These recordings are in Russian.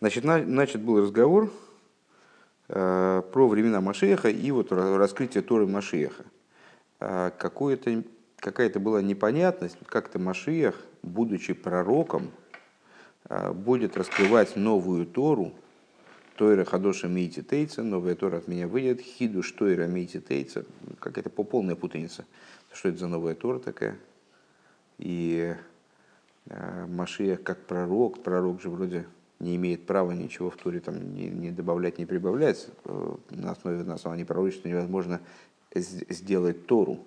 Значит, на, начат был разговор э, про времена Машеха и вот раскрытие Торы Машеха. Э, какая-то была непонятность, как-то Машех, будучи пророком, э, будет раскрывать новую Тору, Тойра Хадоша Мейти Тейца, новая Тора от меня выйдет, Хидуш Тойра Мейти Тейца, какая-то полная путаница. Что это за новая Тора такая? И э, Машиях как пророк, пророк же вроде не имеет права ничего в Туре там не, не добавлять, не прибавлять. Э, на основе на основании пророчества невозможно сделать Тору.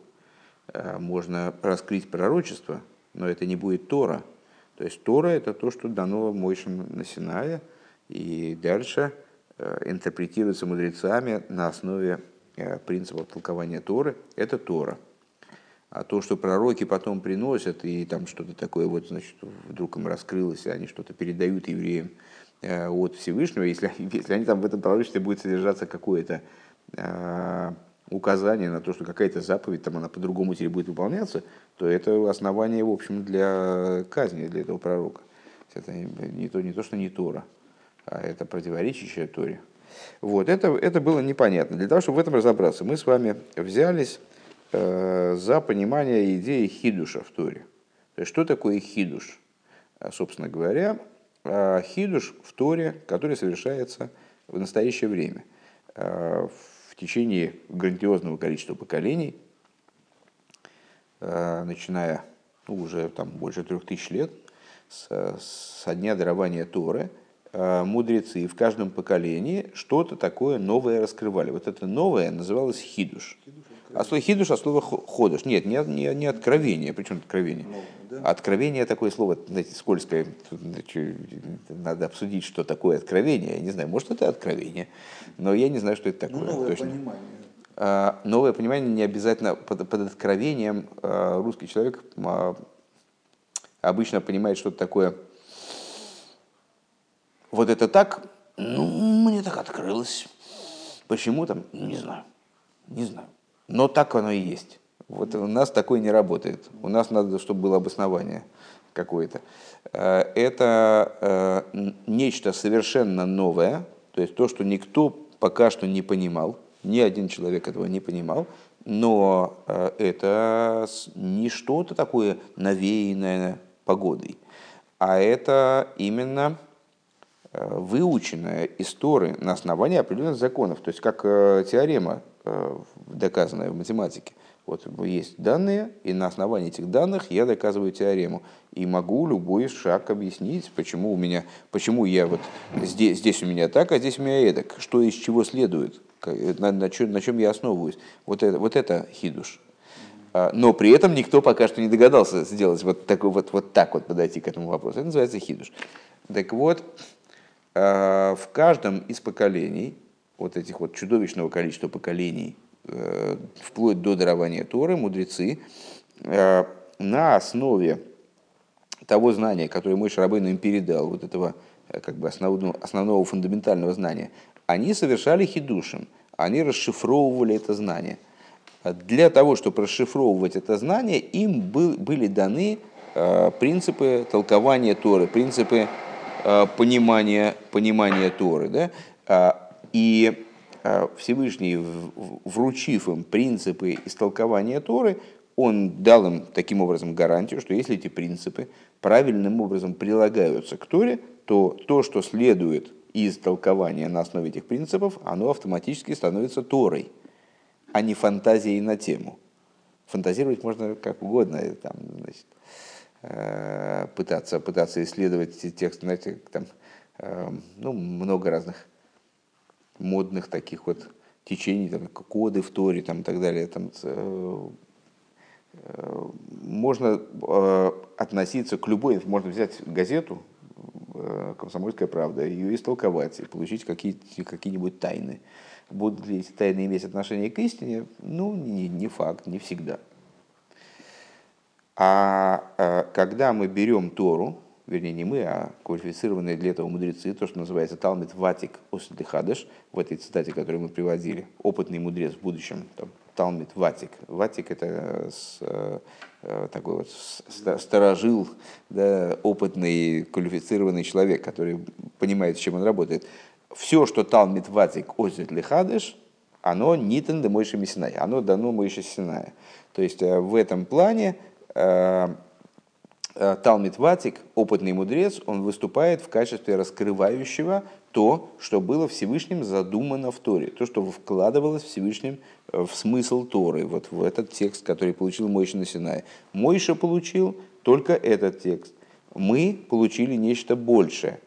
Э, можно раскрыть пророчество, но это не будет Тора. То есть Тора это то, что дано Мойшем на Синае, и дальше э, интерпретируется мудрецами на основе принципов толкования Торы. Это Тора. А то, что пророки потом приносят, и там что-то такое вот, значит, вдруг им раскрылось, и они что-то передают евреям э, от Всевышнего, если, если они там в этом пророчестве будет содержаться какое-то э, указание на то, что какая-то заповедь там она по-другому теперь будет выполняться, то это основание, в общем, для казни для этого пророка. Это не то, не то что не Тора, а это противоречащее Торе. Вот, это, это было непонятно. Для того, чтобы в этом разобраться, мы с вами взялись за понимание идеи хидуша в Торе. То есть, что такое хидуш? А, собственно говоря, а, хидуш в Торе, который совершается в настоящее время, а, в течение грандиозного количества поколений, начиная ну, уже там, больше трех тысяч лет, с, со дня дарования Торы, мудрецы в каждом поколении что-то такое новое раскрывали. Вот это новое называлось хидуш. хидуш а слово хидуш, а слово ходыш. Нет, не, не, не откровение. Причем откровение? Ну, да. Откровение такое слово, знаете, скользкое. Надо обсудить, что такое откровение. Я не знаю, может это откровение, но я не знаю, что это такое. Ну, новое точно. понимание. А, новое понимание не обязательно под, под откровением а, русский человек а, обычно понимает что-то такое. Вот это так, ну, мне так открылось. Почему там, не знаю, не знаю. Но так оно и есть. Вот у нас такое не работает. У нас надо, чтобы было обоснование какое-то. Э, это э, нечто совершенно новое, то есть то, что никто пока что не понимал, ни один человек этого не понимал, но э, это не что-то такое навеянное погодой, а это именно выученная история на основании определенных законов, то есть как теорема доказанное в математике. Вот есть данные, и на основании этих данных я доказываю теорему. И могу любой шаг объяснить, почему у меня, почему я вот здесь, здесь у меня так, а здесь у меня эдак, что из чего следует, на, на, чем, на чем я основываюсь. Вот это, вот это хидуш. А, но при этом никто пока что не догадался сделать вот, такой, вот, вот так вот подойти к этому вопросу. Это называется хидуш. Так вот, а, в каждом из поколений вот этих вот чудовищного количества поколений, э, вплоть до дарования Торы, мудрецы э, на основе того знания, которое мой Шарабейн им передал, вот этого э, как бы основного, основного фундаментального знания, они совершали хидушем, они расшифровывали это знание. Для того, чтобы расшифровывать это знание, им был, были даны принципы толкования Торы, принципы понимания, понимания Торы. Да? И э, Всевышний, вручив им принципы истолкования Торы, он дал им таким образом гарантию, что если эти принципы правильным образом прилагаются к Торе, то то, что следует из толкования на основе этих принципов, оно автоматически становится Торой, а не фантазией на тему. Фантазировать можно как угодно, там, значит, э, пытаться, пытаться исследовать текст, знаете, там, э, ну, много разных модных таких вот течений, там, коды в Торе там, и так далее. Там, э, э, можно э, относиться к любой, можно взять газету «Комсомольская правда», ее истолковать и получить какие, какие-нибудь тайны. Будут ли эти тайны иметь отношение к истине? Ну, не, не факт, не всегда. А когда мы берем Тору, вернее не мы, а квалифицированные для этого мудрецы, то, что называется Талмит Ватик Ослихадыш, в этой цитате, которую мы приводили, опытный мудрец в будущем, там, Талмит Ватик. Ватик это с, такой вот сторожил, да, опытный, квалифицированный человек, который понимает, с чем он работает. Все, что Талмит Ватик озит лихадыш, оно нитен де Мойши оно дано Мойши Синая. То есть в этом плане Э, Талмит Ватик, опытный мудрец, он выступает в качестве раскрывающего то, что было Всевышним задумано в Торе, то, что вкладывалось Всевышним э, в смысл Торы, вот в этот текст, который получил Мойша на Синае. Мойша получил только этот текст. Мы получили нечто большее.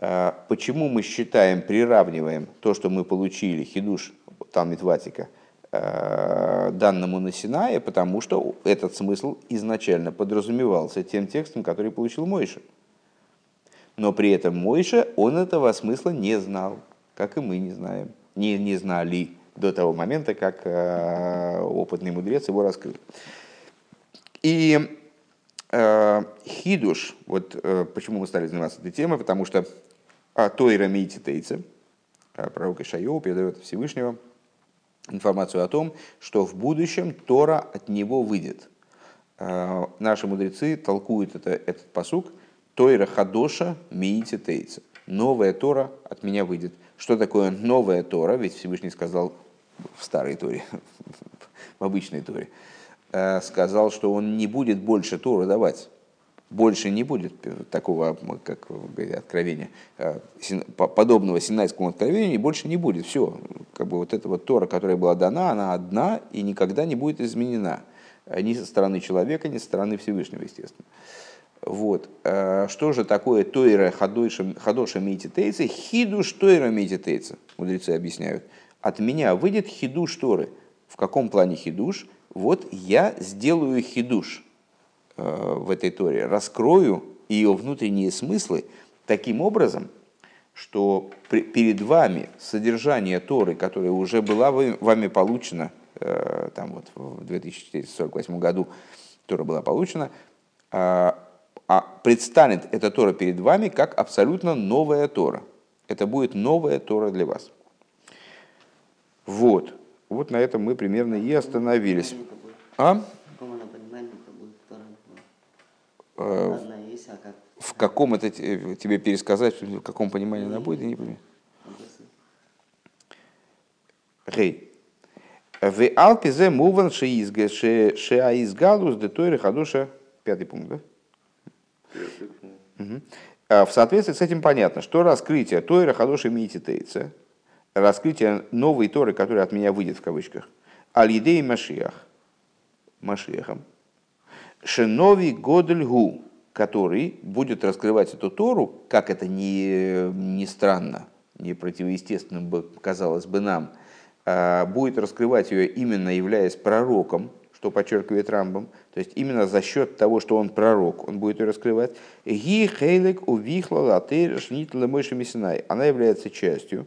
Э, почему мы считаем, приравниваем то, что мы получили, хидуш Талмит Ватика – Э, данному на Синае, потому что этот смысл изначально подразумевался тем текстом, который получил Мойша. Но при этом Мойша, он этого смысла не знал, как и мы не знаем, не, не знали до того момента, как э, опытный мудрец его раскрыл. И э, хидуш, вот э, почему мы стали заниматься этой темой, потому что э, Тойра Мейтитейца, э, пророк Ишайо передает Всевышнего, информацию о том, что в будущем Тора от него выйдет. Э, наши мудрецы толкуют это, этот посук Тойра Хадоша Миити Тейца. Новая Тора от меня выйдет. Что такое новая Тора? Ведь Всевышний сказал в старой Торе, в обычной Торе, э, сказал, что он не будет больше Тору давать больше не будет такого, как говорят, откровения, э, подобного Синайскому откровению, больше не будет. Все, как бы вот эта вот Тора, которая была дана, она одна и никогда не будет изменена. Ни со стороны человека, ни со стороны Всевышнего, естественно. Вот. Э, что же такое Тойра Хадоша Мититейца? Хидуш Тойра Мититейца, мудрецы объясняют. От меня выйдет хидуш Торы. В каком плане хидуш? Вот я сделаю хидуш Э, в этой Торе, раскрою ее внутренние смыслы таким образом, что перед вами содержание Торы, которое уже было вами получено, э, там вот в 2448 году Тора была получена, а, а предстанет эта Тора перед вами как абсолютно новая Тора. Это будет новая Тора для вас. Вот. Вот на этом мы примерно и остановились. А? Э, а в каком это тебе пересказать, в каком понимании она будет, я не понимаю. Гей. В Алпизе муван шеаизгалус де тойры хадуша. Пятый пункт, да? Угу. В соответствии с этим понятно, что раскрытие Тойра Хадоши Мититейца, раскрытие новой Торы, которая от меня выйдет в кавычках, Аль-Идей Машиах, Машиахом, Шинови Годельгу, который будет раскрывать эту Тору, как это не, не странно, не противоестественным бы казалось бы нам, а, будет раскрывать ее именно являясь пророком, что подчеркивает Рамбом, то есть именно за счет того, что он пророк, он будет ее раскрывать. Ги хейлек увихла шнитла мойши Она является частью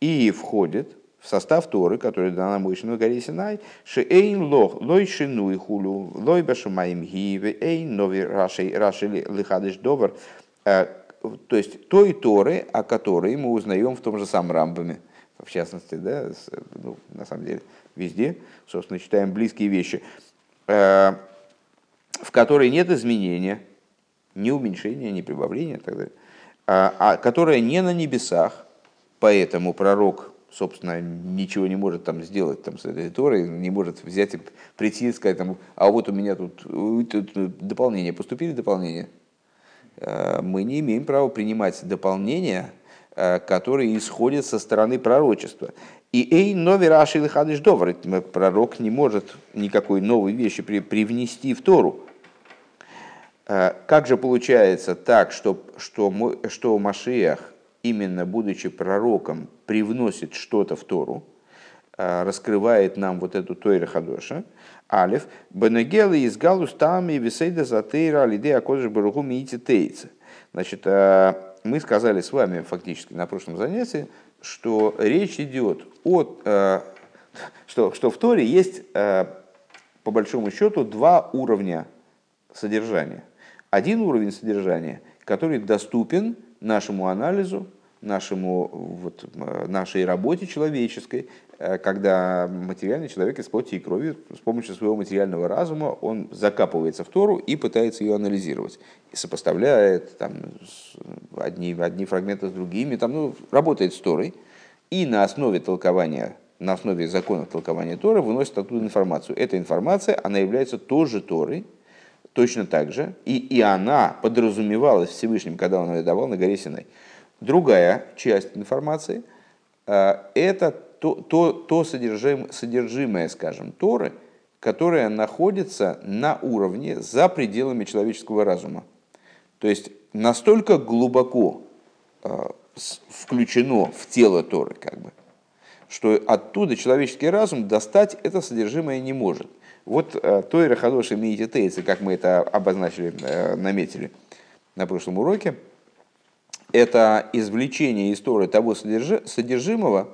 и входит в состав Торы, который дана Моше на горе Синай, шеэйн лох, лой шину и хулю, лой башамаим гиве, эйн нови раши, раши лихадыш добр. Э, то есть той Торы, о которой мы узнаем в том же самом Рамбаме, в частности, да, ну, на самом деле, везде, собственно, читаем близкие вещи, э, в которой нет изменения, ни уменьшения, ни прибавления так далее, а, а которая не на небесах, поэтому пророк собственно, ничего не может там сделать там, с этой Торой, не может взять и прийти и сказать, там, а вот у меня тут, тут дополнение, поступили дополнения. Э, мы не имеем права принимать дополнения, э, которые исходят со стороны пророчества. И эй, нови раши довар, пророк не может никакой новой вещи привнести в Тору. Э, как же получается так, что, что, что Машиах именно будучи пророком, привносит что-то в Тору, а, раскрывает нам вот эту Тойра Хадоша, Алиф, Бенегелы из Галустами Висейда Затейра Алидея Кодыш Баруху Миити Тейца. Значит, а, мы сказали с вами фактически на прошлом занятии, что речь идет о, а, что, что в Торе есть по большому счету два уровня содержания. Один уровень содержания, который доступен нашему анализу нашему, вот, нашей работе человеческой, когда материальный человек из плоти и крови с помощью своего материального разума он закапывается в Тору и пытается ее анализировать. И сопоставляет там, одни, одни фрагменты с другими, там, ну, работает с Торой. И на основе толкования на основе законов толкования Торы выносит оттуда информацию. Эта информация, она является тоже Торой, точно так же, и, и она подразумевалась Всевышним, когда он ее давал на горе Синай. Другая часть информации э, – это то, то, то содержимое, содержимое, скажем, Торы, которое находится на уровне за пределами человеческого разума. То есть настолько глубоко э, включено в тело Торы, как бы, что оттуда человеческий разум достать это содержимое не может. Вот э, Тойра Хадоши Миити Тейцы, как мы это обозначили, э, наметили на прошлом уроке, это извлечение из Торы того содержимого,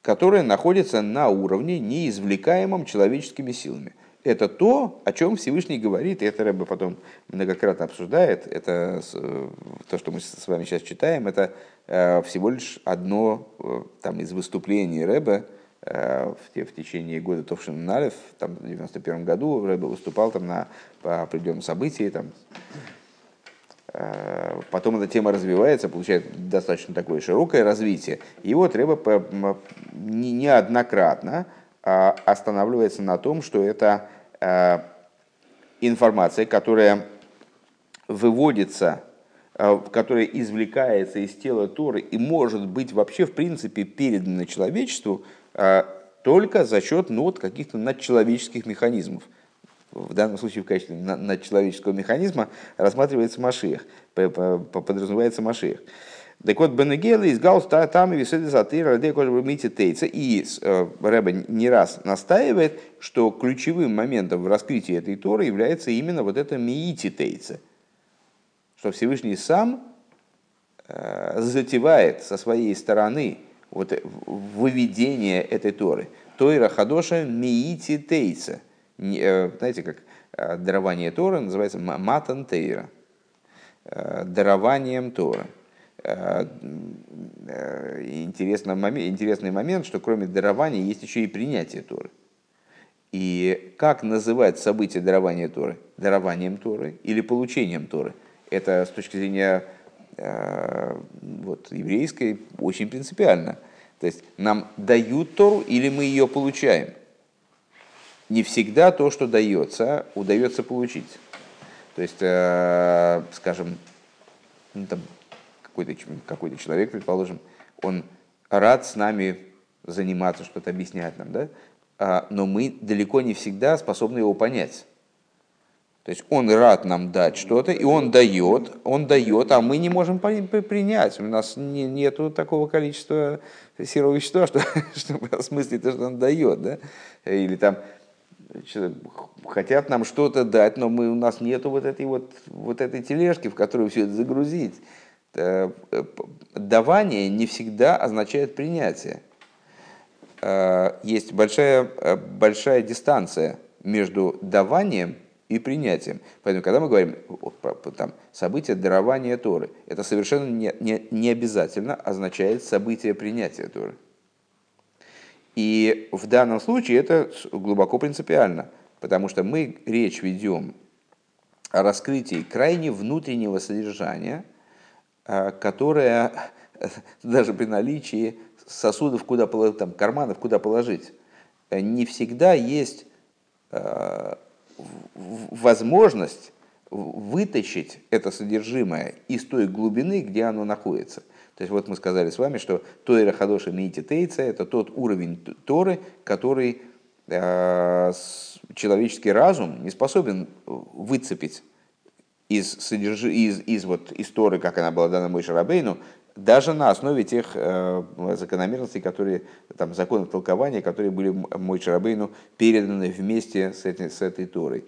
которое находится на уровне, неизвлекаемом человеческими силами. Это то, о чем Всевышний говорит, и это Рэбе потом многократно обсуждает. Это э, то, что мы с вами сейчас читаем, это всего лишь одно там, из выступлений Рэбе в, в течение года Товшин Налев, там, в 91 году Рэбе выступал там, на, по определенным событиям, там, Потом эта тема развивается, получает достаточно такое широкое развитие. И вот Рэба неоднократно а, останавливается на том, что это информация, которая выводится Э, которая извлекается из тела Торы и может быть вообще в принципе передана человечеству э, только за счет ну, вот, каких-то надчеловеческих механизмов. В данном случае в качестве надчеловеческого механизма рассматривается Машиях, подразумевается Машиях. Так вот, Бенегела из Галста там и висели за тейца. И э, Рэба не раз настаивает, что ключевым моментом в раскрытии этой Торы является именно вот это миити тейца – что Всевышний сам э, затевает со своей стороны вот выведение этой Торы. Тойра Хадоша Миити Тейца. Э, знаете, как э, дарование Торы называется Матан Тейра. Дарованием Торы. Интересный момент, интересный момент, что кроме дарования есть еще и принятие Торы. И как называть событие дарования Торы? Дарованием Торы или получением Торы – это с точки зрения э, вот, еврейской очень принципиально. То есть нам дают Тору или мы ее получаем. Не всегда то, что дается, удается получить. То есть, э, скажем, ну, там, какой-то, какой-то человек, предположим, он рад с нами заниматься, что-то объяснять нам, да? А, но мы далеко не всегда способны его понять. То есть он рад нам дать что-то, и он дает, он дает, а мы не можем принять. У нас не, нет такого количества серого вещества, что, чтобы осмыслить то, что он дает. Да? Или там хотят нам что-то дать, но мы, у нас нет вот этой, вот, вот этой тележки, в которую все это загрузить. Э, давание не всегда означает принятие. Э, есть большая, э, большая дистанция между даванием и принятием. Поэтому, когда мы говорим там, событие дарования Торы, это совершенно не, не, не обязательно означает событие принятия Торы. И в данном случае это глубоко принципиально, потому что мы речь ведем о раскрытии крайне внутреннего содержания, а, которое даже при наличии сосудов, куда там, карманов, куда положить, не всегда есть а, возможность вытащить это содержимое из той глубины, где оно находится. То есть вот мы сказали с вами, что Тойра Хадоша Мити Тейца – это тот уровень Торы, который э, человеческий разум не способен выцепить из, содержи, из, из, вот, из Торы, как она была дана Мой Шарабейну, даже на основе тех э, закономерностей, которые, там, законов толкования, которые были мой Шарабейну переданы вместе с, этой, с этой Торой.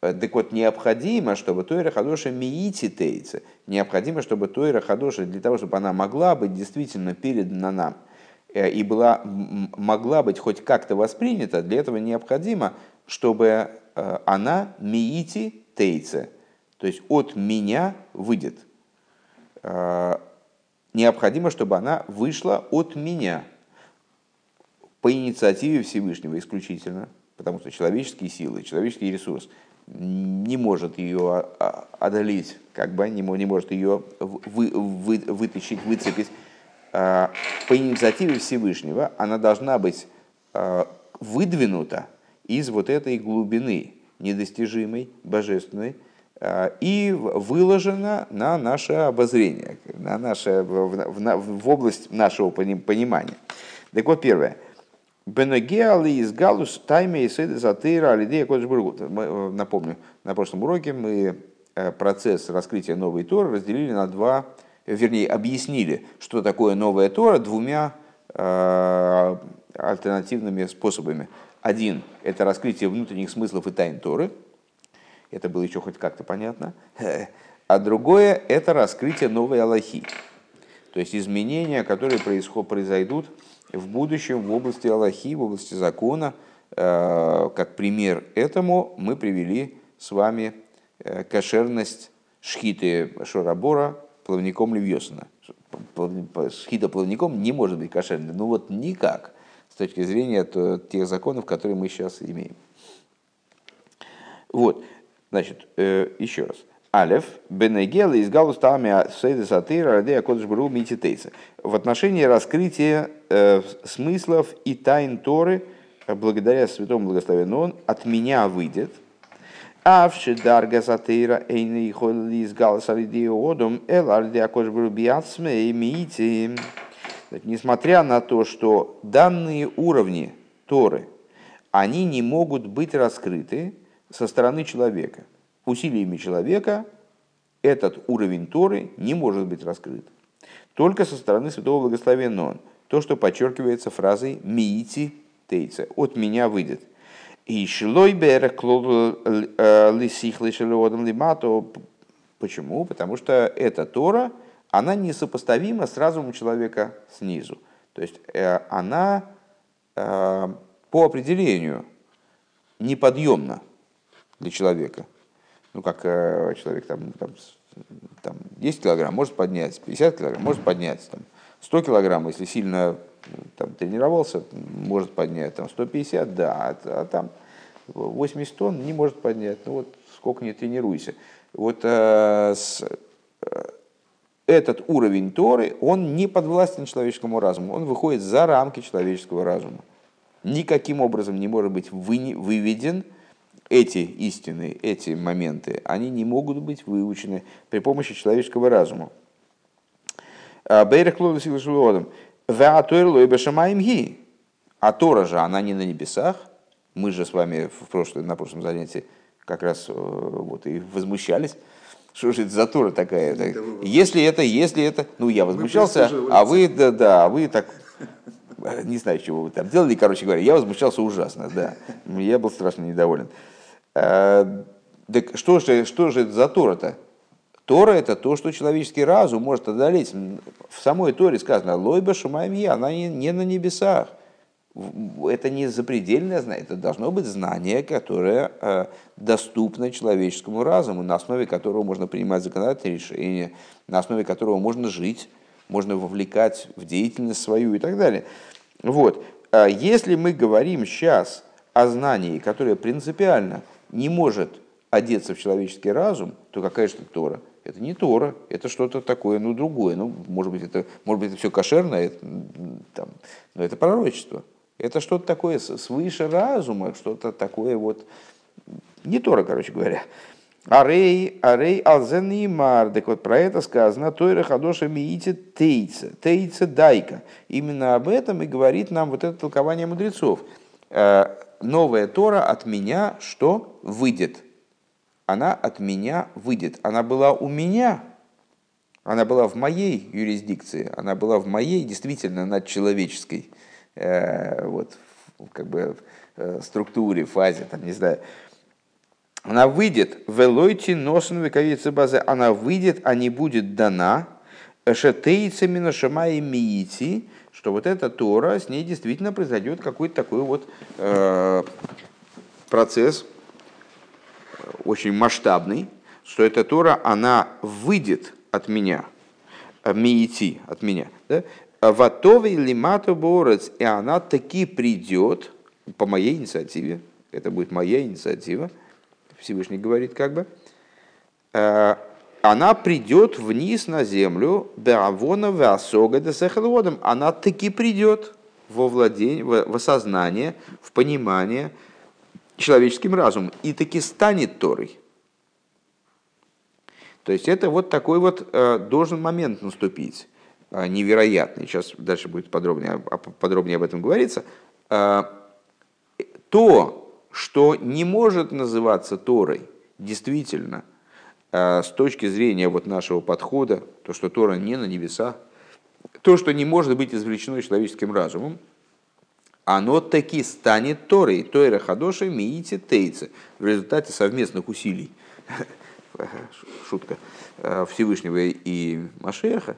Э, так вот, необходимо, чтобы Тойра Хадоша миити тейца, необходимо, чтобы Тойра Хадоша, для того, чтобы она могла быть действительно передана нам, э, и была, могла быть хоть как-то воспринята, для этого необходимо, чтобы э, она миити тейца, то есть от меня выйдет необходимо, чтобы она вышла от меня по инициативе Всевышнего исключительно, потому что человеческие силы, человеческий ресурс не может ее одолеть, как бы не, может ее вы, вы, вытащить, выцепить. А, по инициативе Всевышнего она должна быть а, выдвинута из вот этой глубины недостижимой, божественной, а, и выложена на наше обозрение, на наше, в, в, в область нашего понимания. Так вот, первое. Бенегеали из Галус тайме и седы затыра алидея э, Напомню, на прошлом уроке мы э, процесс раскрытия новой Торы разделили на два, вернее, объяснили, что такое новая Тора двумя э, альтернативными способами. Один – это раскрытие внутренних смыслов и тайн Торы. Это было еще хоть как-то понятно. А другое – это раскрытие новой Аллахи. То есть изменения, которые происход, произойдут в будущем в области Аллахи, в области закона. Э, как пример этому мы привели с вами э, кошерность шхиты Шорабора плавником Левьосона. Шхита плавником не может быть кошерной. Ну вот никак с точки зрения тех законов, которые мы сейчас имеем. Вот, значит, э, еще раз. Алев, Бенегел из Галустами Сейда Сатыра, Радея Кодышбру Мититейца. В отношении раскрытия э, смыслов и тайн Торы, благодаря святому благословенному он, от меня выйдет. Авши дарга сатыра эйны холли из галаса одом эл ардея кодышбру биацме и миити. Несмотря на то, что данные уровни Торы, они не могут быть раскрыты со стороны человека. Усилиями человека этот уровень Торы не может быть раскрыт. Только со стороны Святого Благословенного. То, что подчеркивается фразой «миити тейца» – «от меня выйдет». И э, лимато. Почему? Потому что эта Тора – она несопоставима с разумом человека снизу. То есть э, она э, по определению неподъемна для человека. Ну, как э, человек там, там, там 10 килограмм может поднять, 50 килограмм может поднять, там, 100 килограмм, если сильно там, тренировался, может поднять, там, 150, да, а, а там 80 тонн не может поднять, ну вот сколько не тренируйся. Вот э, с, этот уровень Торы, он не подвластен человеческому разуму, он выходит за рамки человеческого разума. Никаким образом не может быть выведен эти истины, эти моменты, они не могут быть выучены при помощи человеческого разума. А, Бейрах А Тора же, она не на небесах. Мы же с вами в прошлом, на прошлом занятии как раз э, вот и возмущались что же это за Тора такая? Это если это, если это... Ну, я возмущался, а вы, да, да, а вы так... Не знаю, чего вы там делали, короче говоря. Я возмущался ужасно, да. Я был страшно недоволен. Так что же, что же это за Тора-то? Тора – это то, что человеческий разум может одолеть. В самой Торе сказано «Лойба шумаем она не, на небесах» это не запредельное знание, это должно быть знание, которое э, доступно человеческому разуму, на основе которого можно принимать законодательные решения, на основе которого можно жить, можно вовлекать в деятельность свою и так далее. Вот. А если мы говорим сейчас о знании, которое принципиально не может одеться в человеческий разум, то какая же это Тора? Это не Тора, это что-то такое, ну, другое. Ну, может быть, это, может быть, это все кошерное, там, но это пророчество. Это что-то такое свыше разума, что-то такое вот, не Тора, короче говоря. Арей, арей, алзен и мар. Так вот про это сказано, Тойра хадоша миите тейца, тейца дайка. Именно об этом и говорит нам вот это толкование мудрецов. Новая Тора от меня что выйдет? Она от меня выйдет. Она была у меня, она была в моей юрисдикции, она была в моей действительно надчеловеческой Э, вот, как бы э, структуре, фазе, там, не знаю, она выйдет. В Элойти носен вековицы базы, она выйдет, а не будет дана, шатейца миношама и миити, что вот эта Тора, с ней действительно произойдет какой-то такой вот э, процесс очень масштабный, что эта Тора, она выйдет от меня. миити от меня, да? Ватовый лимату борец, и она таки придет по моей инициативе, это будет моя инициатива, Всевышний говорит как бы, она придет вниз на землю, Беавона Васога Десехалводом, она таки придет во владение, в осознание, в понимание человеческим разумом и таки станет Торой. То есть это вот такой вот э, должен момент наступить, э, невероятный. Сейчас дальше будет подробнее, подробнее об этом говориться. Э, то, что не может называться Торой, действительно, с точки зрения вот нашего подхода, то, что Тора не на небесах, то, что не может быть извлечено человеческим разумом, оно таки станет Торой, Тойра Хадоши Миити Тейце, в результате совместных усилий, шутка, э, Всевышнего и Машеха,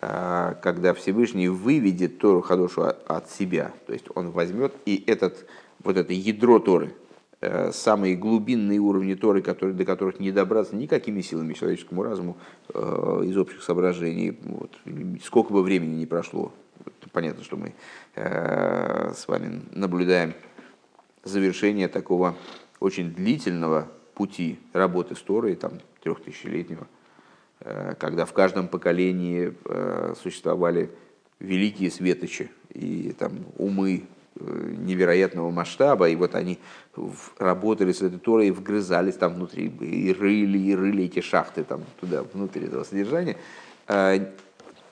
э, когда Всевышний выведет Тору Хадошу от себя, то есть он возьмет и этот, вот это ядро Торы, самые глубинные уровни Торы, которые, до которых не добраться никакими силами человеческому разуму из общих соображений, вот, сколько бы времени не прошло, понятно, что мы э, с вами наблюдаем завершение такого очень длительного пути работы с Торой, там, трехтысячелетнего, э, когда в каждом поколении э, существовали великие светочи и там, умы невероятного масштаба, и вот они работали с этой Торой, вгрызались там внутри, и рыли, и рыли эти шахты там туда, внутрь этого содержания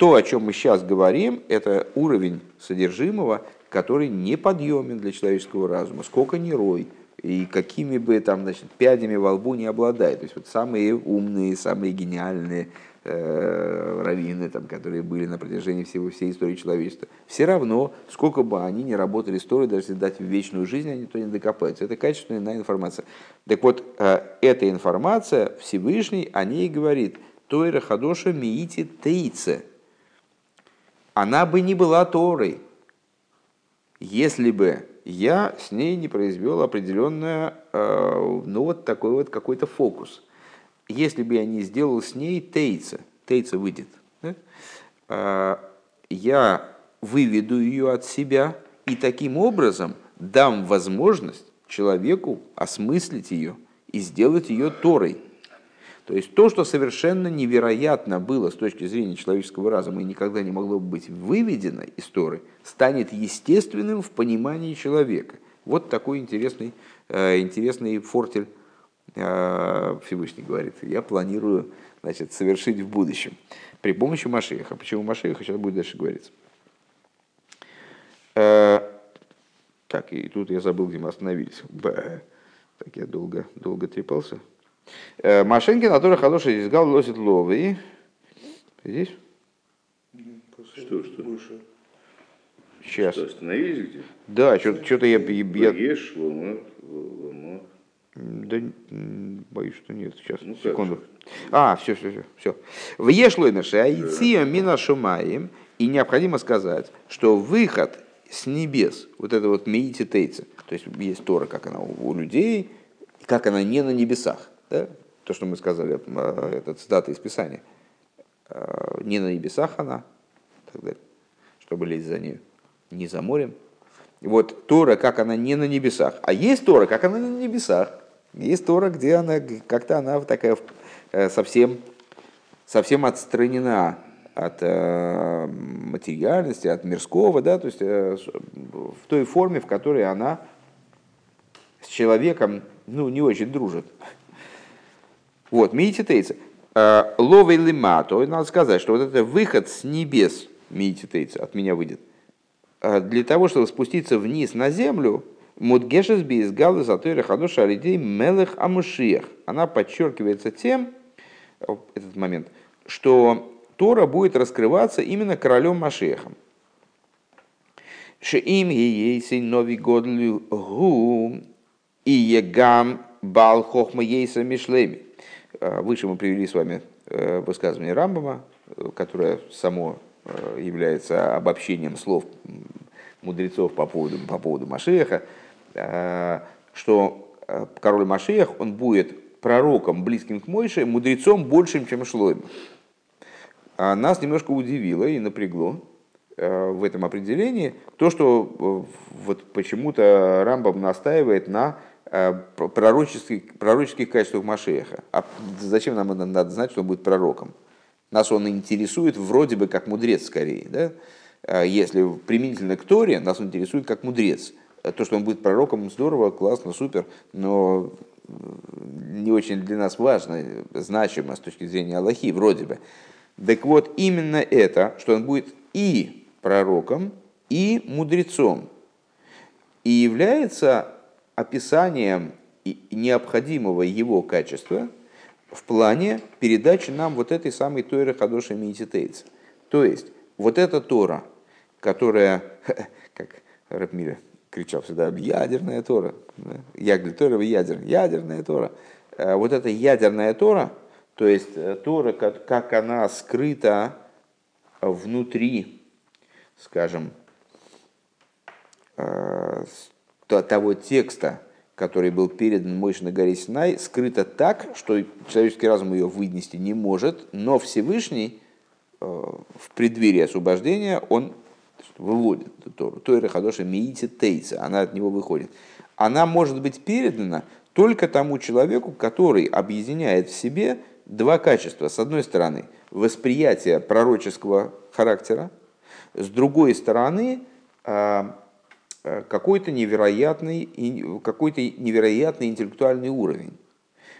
то, о чем мы сейчас говорим, это уровень содержимого, который неподъемен для человеческого разума. Сколько ни рой, и какими бы там, значит, пядями во лбу не обладает. То есть вот самые умные, самые гениальные э, раввины, там, которые были на протяжении всего, всей истории человечества, все равно, сколько бы они ни работали с Торой, даже если дать вечную жизнь, они то не докопаются. Это качественная информация. Так вот, э, эта информация Всевышний о ней говорит, Тойра Хадоша Миити Тейце – она бы не была Торой, если бы я с ней не произвел определенное, э, ну вот такой вот какой-то фокус. Если бы я не сделал с ней тейца, тейца выйдет, да? Э, я выведу ее от себя и таким образом дам возможность человеку осмыслить ее и сделать ее Торой. То есть то, что совершенно невероятно было с точки зрения человеческого разума и никогда не могло быть выведено из Торы, станет естественным в понимании человека. Вот такой интересный, э, интересный фортель Всевышний говорит. Я планирую значит, совершить в будущем при помощи Машеха. Почему Машеха, сейчас будет дальше говориться. Э, так, и тут я забыл, где мы остановились. Б. Так я долго, долго трепался. Э, Машинки, на которых хороший изгал лосит ловы. Здесь? Что, что? Больше. Сейчас. Что, остановились где? Да, что-то я... я... Ешь, лома, лома. Да, боюсь, что нет. Сейчас, ну, секунду. А, все, все, все. все. В Ешлоймеше, Аиция Мина Шумаем, и необходимо сказать, что выход с небес, вот это вот Меити Тейца, то есть есть Тора, как она у людей, как она не на небесах. Да? То, что мы сказали, а, это цитата из Писания. А, не на небесах она, так далее, чтобы лезть за нее, не за морем. Вот Тора, как она не на небесах. А есть Тора, как она на небесах. Есть Тора, где она как-то она такая э, совсем, совсем отстранена от э, материальности, от мирского, да, то есть э, в той форме, в которой она с человеком ну, не очень дружит. Вот, медитейца. А, Ловый лимато, надо сказать, что вот это выход с небес, медитейца, от меня выйдет, для того, чтобы спуститься вниз на землю, Мудгешес би из галы затойра хадоша алидей мелех амушиях. Она подчеркивается тем, этот момент, что Тора будет раскрываться именно королем Машехом. Шеим ейсей нови годлю гу и егам бал хохма ейса мишлеми. Э, выше мы привели с вами э, высказывание Рамбама, э, которое само является обобщением слов мудрецов по поводу, по поводу Машеха, что король Машех, он будет пророком, близким к Мойше, мудрецом большим, чем Шлойм. а нас немножко удивило и напрягло в этом определении то, что вот почему-то Рамбам настаивает на пророческих, пророческих качествах Машеха. А зачем нам надо знать, что он будет пророком? Нас он интересует вроде бы как мудрец скорее. Да? Если применительно к Торе, нас он интересует как мудрец. То, что он будет пророком, здорово, классно, супер, но не очень для нас важно, значимо с точки зрения Аллахи, вроде бы. Так вот, именно это, что он будет и пророком, и мудрецом, и является описанием необходимого его качества в плане передачи нам вот этой самой Тойры Хадоши Мититейца. То есть, вот эта Тора, которая, как Рабмиля кричал всегда, ядерная Тора, я говорю, Тора ядер, ядерная Тора. Э, вот эта ядерная Тора, то есть э, Тора, как, как она скрыта внутри, скажем, э, того текста, который был передан Мойше на горе Синай, скрыта так, что человеческий разум ее вынести не может, но Всевышний в преддверии освобождения, он выводит эту Тору. Тойра Хадоша Миити Тейца, она от него выходит. Она может быть передана только тому человеку, который объединяет в себе два качества. С одной стороны, восприятие пророческого характера, с другой стороны, а, а, какой-то невероятный, какой-то невероятный интеллектуальный уровень,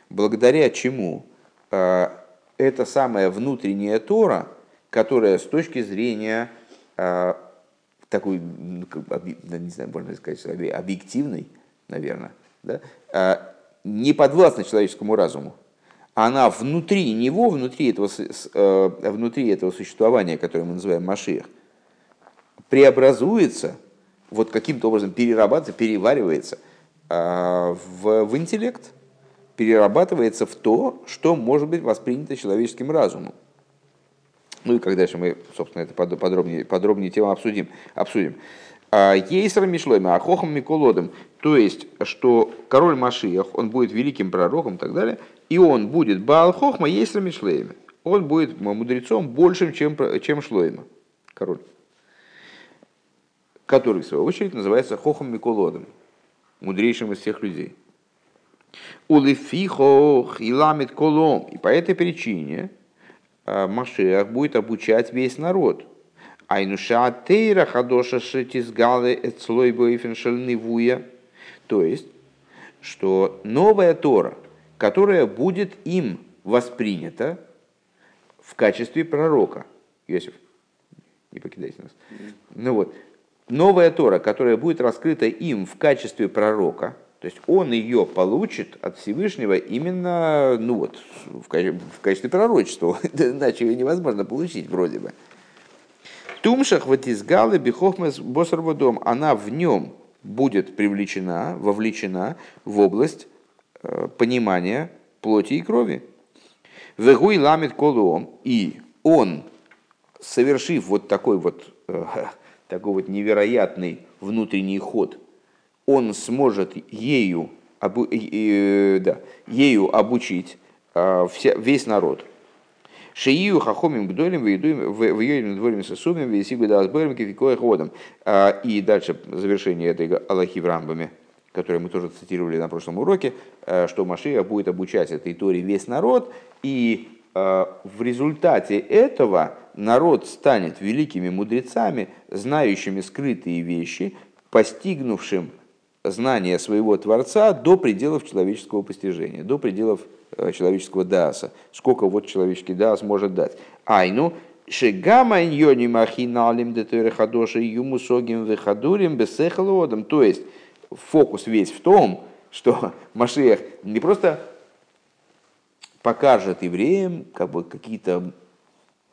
благодаря чему а, эта самая внутренняя Тора, которая с точки зрения такой, ну, не знаю, можно сказать, объективный, наверное, да, а, не подвластна человеческому разуму. Она внутри него, внутри этого, э, внутри этого существования, которое мы называем Машиях, преобразуется, вот каким-то образом перерабатывается, переваривается а, в, в интеллект, перерабатывается в то, что может быть воспринято человеческим разумом. Ну и как дальше мы, собственно, это подробнее, подробнее тему обсудим. обсудим. А, Ейсер Мишлойма, Ахохом Миколодом. То есть, что король Машиях, он будет великим пророком и так далее, и он будет Баалхохма Ейсер Мишлейма. Он будет мудрецом большим, чем, чем Шлойма, король. Который, в свою очередь, называется Хохом Миколодом, мудрейшим из всех людей. Улифихох и ламит колом. И по этой причине, Э, Машиах будет обучать весь народ. Айнуша тейра хадоша шетизгалы эцлой бойфеншельнивуя. То есть, что новая Тора, которая будет им воспринята в качестве пророка. Иосиф, не покидайте нас. Ну вот, новая Тора, которая будет раскрыта им в качестве пророка, то есть он ее получит от Всевышнего именно ну вот, в, в качестве пророчества, иначе ее невозможно получить вроде бы. Тумшах вот из Галы Бихохмас Босарводом, она в нем будет привлечена, вовлечена в область э, понимания плоти и крови. Вегуй ламит колуом, и он, совершив вот такой вот, э, такой вот невероятный внутренний ход – он сможет ею, обу, э, да, ею обучить э, вся, весь народ. Шиию хахомим гдолем выедуем дворим сосумим весигу да сборим кификоя ходом. И дальше завершение этой Аллахи в Рамбаме, которое мы тоже цитировали на прошлом уроке, э, что Машия будет обучать этой Торе весь народ, и в результате этого народ станет великими мудрецами, знающими скрытые вещи, постигнувшим знание своего Творца до пределов человеческого постижения, до пределов э, человеческого даса. Сколько вот человеческий дас может дать. Айну, шигама иньони махиналим детверехадоша юмусогим вехадурим бесехалодом. То есть фокус весь в том, что Машех не просто покажет евреям как бы какие-то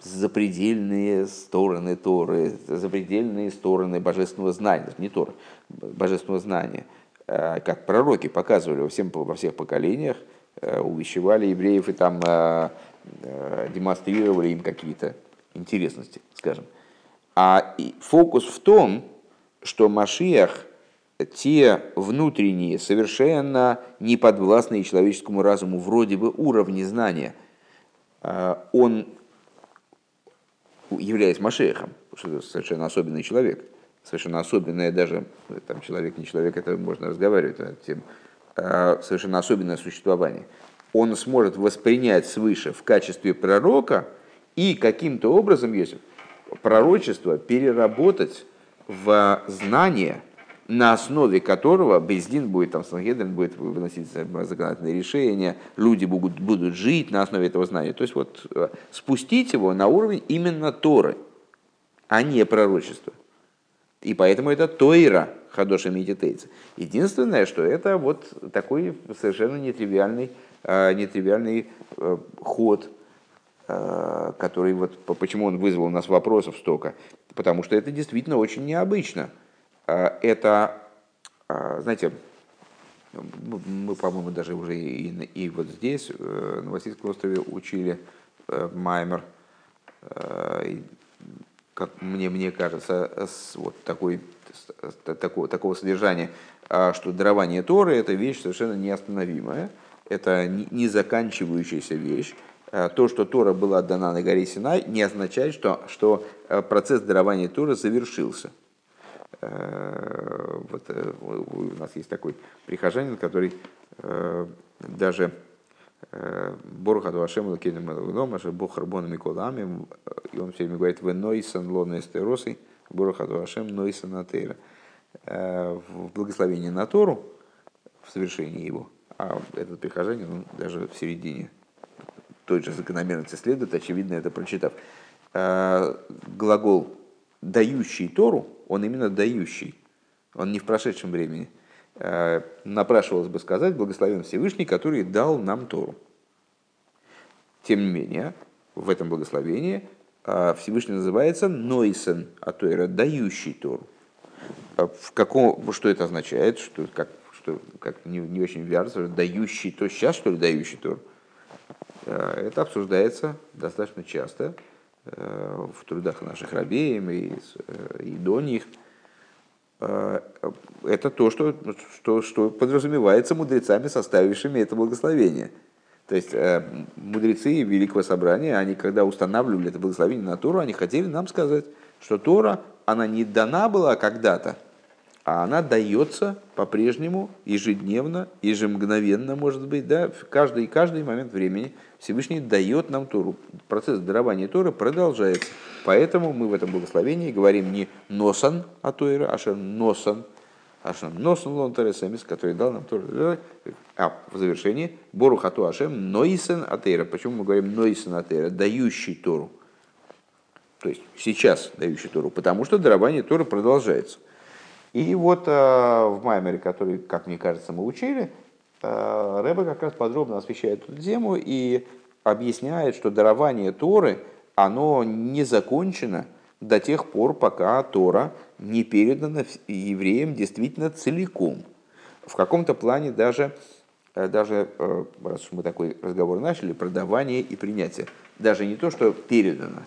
запредельные стороны Торы, запредельные стороны божественного знания, не Торы, божественного знания, э, как пророки показывали во, всем, во всех поколениях, э, увещевали евреев и там э, демонстрировали им какие-то интересности, скажем. А фокус в том, что Машиах те внутренние, совершенно неподвластные человеческому разуму вроде бы уровни знания, он являясь Машехом, что совершенно особенный человек, совершенно особенное даже, там человек, не человек, это можно разговаривать на тем, а, совершенно особенное существование, он сможет воспринять свыше в качестве пророка и каким-то образом, если пророчество, переработать в знание, на основе которого Бездин будет, там, Сангедрин будет выносить законодательные решения, люди будут, будут жить на основе этого знания. То есть вот э, спустить его на уровень именно Торы, а не пророчества. И поэтому это Тойра Хадоша Медитейца. Единственное, что это вот такой совершенно нетривиальный, э, нетривиальный э, ход, который вот, почему он вызвал у нас вопросов столько, потому что это действительно очень необычно – это, а, знаете, мы, по-моему, даже уже и, и вот здесь, э, на Васильском острове, учили э, Маймер, э, как мне, мне кажется, с вот такой, такого, такого содержания, что дарование Торы – это вещь совершенно неостановимая, это не заканчивающаяся вещь. То, что Тора была дана на горе Синай, не означает, что, что процесс дарования Торы завершился. Э, вот э, у нас есть такой прихожанин, который э, даже Боруха Дуашем Лакедем Элгнома, же Бог Харбона Миколами, и он все время говорит, вы нойсан лона эстеросы, Боруха Дуашем нойсан атеира. В благословении на Тору, в совершении его, а этот прихожанин, он даже в середине той же закономерности следует, очевидно это прочитав. Глагол «дающий Тору» он именно дающий, он не в прошедшем времени. Э, напрашивалось бы сказать, благословен Всевышний, который дал нам Тору. Тем не менее, в этом благословении э, Всевышний называется Нойсен Атойра, дающий Тору. Э, в каком, что это означает? Что, как, что, как не, не очень вяжется, дающий то сейчас, что ли, дающий Тору? Это обсуждается достаточно часто в трудах наших рабеем и, э, и до них, э, это то, что, что, что подразумевается мудрецами, составившими это благословение. То есть мудрецы Великого Собрания, они когда устанавливали это благословение на Тору, они хотели нам сказать, что Тора, она не дана была когда-то, а она дается по-прежнему ежедневно, ежемгновенно, может быть, да, в каждый, каждый момент времени Всевышний дает нам Тору. Процесс дарования Торы продолжается. Поэтому мы в этом благословении говорим не носан а Тойра, а носан, а шен носан лон Тересемис, который дал нам Тору. А в завершении Бору хату Ашем нойсен атеира. Почему мы говорим нойсен атеира? Дающий Тору. То есть сейчас дающий Тору, потому что дарование Торы продолжается. И вот э, в Маймере, который, как мне кажется, мы учили, Рэбе как раз подробно освещает эту тему и объясняет, что дарование Торы, оно не закончено до тех пор, пока Тора не передана евреям действительно целиком. В каком-то плане даже, э, даже раз уж мы такой разговор начали, про давание и принятие, даже не то, что передано,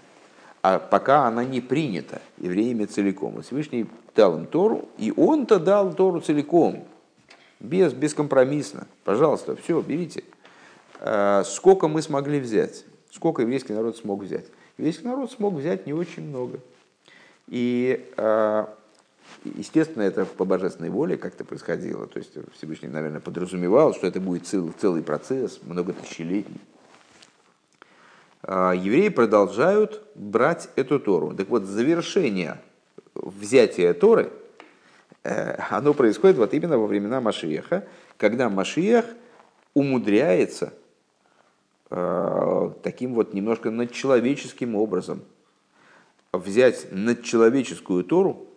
а пока она не принята евреями целиком. Всевышний дал им Тору, и он-то дал Тору целиком, без, бескомпромиссно. Пожалуйста, все, берите. А, сколько мы смогли взять? Сколько еврейский народ смог взять? Еврейский народ смог взять не очень много. И, а, естественно, это по божественной воле как-то происходило. То есть Всевышний, наверное, подразумевал, что это будет целый, целый процесс, много тысячелетий. А, евреи продолжают брать эту Тору. Так вот, завершение взятие Торы, оно происходит вот именно во времена Машиеха, когда Машиех умудряется э, таким вот немножко надчеловеческим образом взять надчеловеческую Тору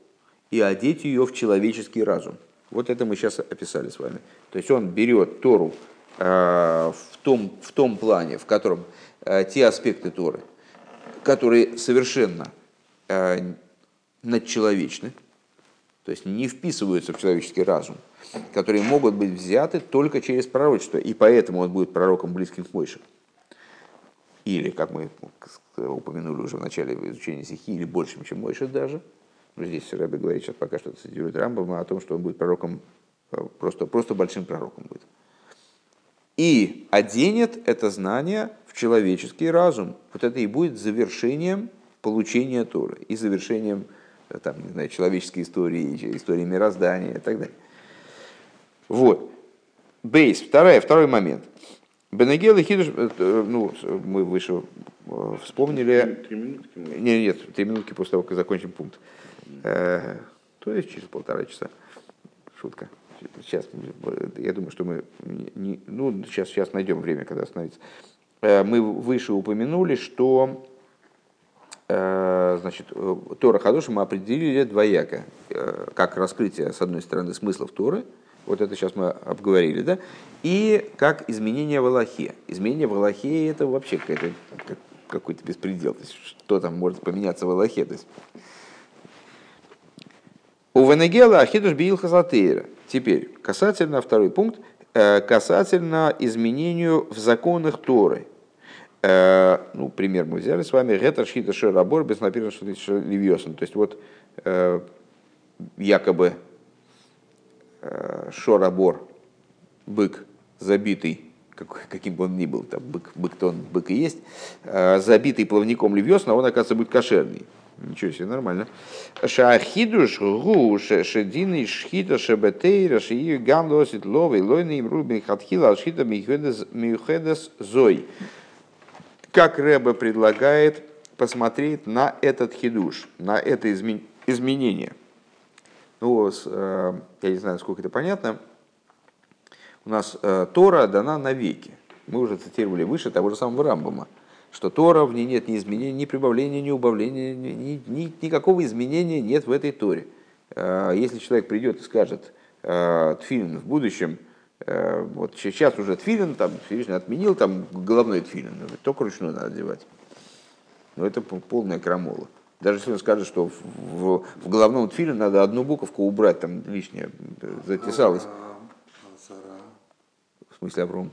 и одеть ее в человеческий разум. Вот это мы сейчас описали с вами. То есть он берет Тору э, в том, в том плане, в котором те аспекты Торы, которые совершенно надчеловечны, то есть не вписываются в человеческий разум, которые могут быть взяты только через пророчество, и поэтому он будет пророком близким к Мойше. Или, как мы упомянули уже в начале изучения стихи, или большим, чем Мойше даже. Здесь Рэбе говорит, сейчас пока что цитирует Рамбама о том, что он будет пророком, э, просто, просто большим пророком будет. И оденет это знание в человеческий разум. Вот это и будет завершением получения Торы и завершением там, не знаю, человеческой истории, истории мироздания и так далее. Вот. Бейс. Вторая, второй момент. Бенегел и Хидуш, ну, мы выше вспомнили... Три минутки? Нет, нет, три минутки после того, как закончим пункт. Э, то есть через полтора часа. Шутка. Сейчас, я думаю, что мы не, ну, сейчас, сейчас найдем время, когда остановиться. Э, мы выше упомянули, что э, значит, Тора Хадоша мы определили двояко, как раскрытие, с одной стороны, смыслов Торы, вот это сейчас мы обговорили, да, и как изменение в Аллахе. Изменение в Аллахе это вообще какая-то, какой-то беспредел, то есть что там может поменяться в Аллахе. То есть, у Венегела Ахидуш Биил Хазатейра. Теперь, касательно, второй пункт, э, касательно изменению в законах Торы. Э, ну, пример мы взяли с вами. Гетер Шхита Шерабор без написано Ливьосен. То есть вот э, якобы Шорабор, бык забитый, каким бы он ни был, там бык, бык-то он бык и есть, забитый плавником Ливьосна, он, оказывается, будет кошерный. Ничего себе, нормально. Шахидуш гу шедины шхита шебетейра шии гам лосит ловый лойный им рубин хатхила шхита миухедес зой. Как Рэбе предлагает посмотреть на этот хидуш, на это изменение. Ну, э, я не знаю, сколько это понятно. У нас э, Тора дана навеки. Мы уже цитировали выше того же самого Рамбама что Тора, в ней нет ни изменения, ни прибавления, ни убавления, ни, ни, никакого изменения нет в этой Торе. А, если человек придет и скажет а, Тфилин в будущем, вот сейчас уже Тфилин, там Всевышний отменил там головной Тфилин, ну, только ручной надо одевать. Но это полная крамола. Даже если он скажет, что в, в, головном тфиле надо одну буковку убрать, там лишнее затесалось. В смысле Авром?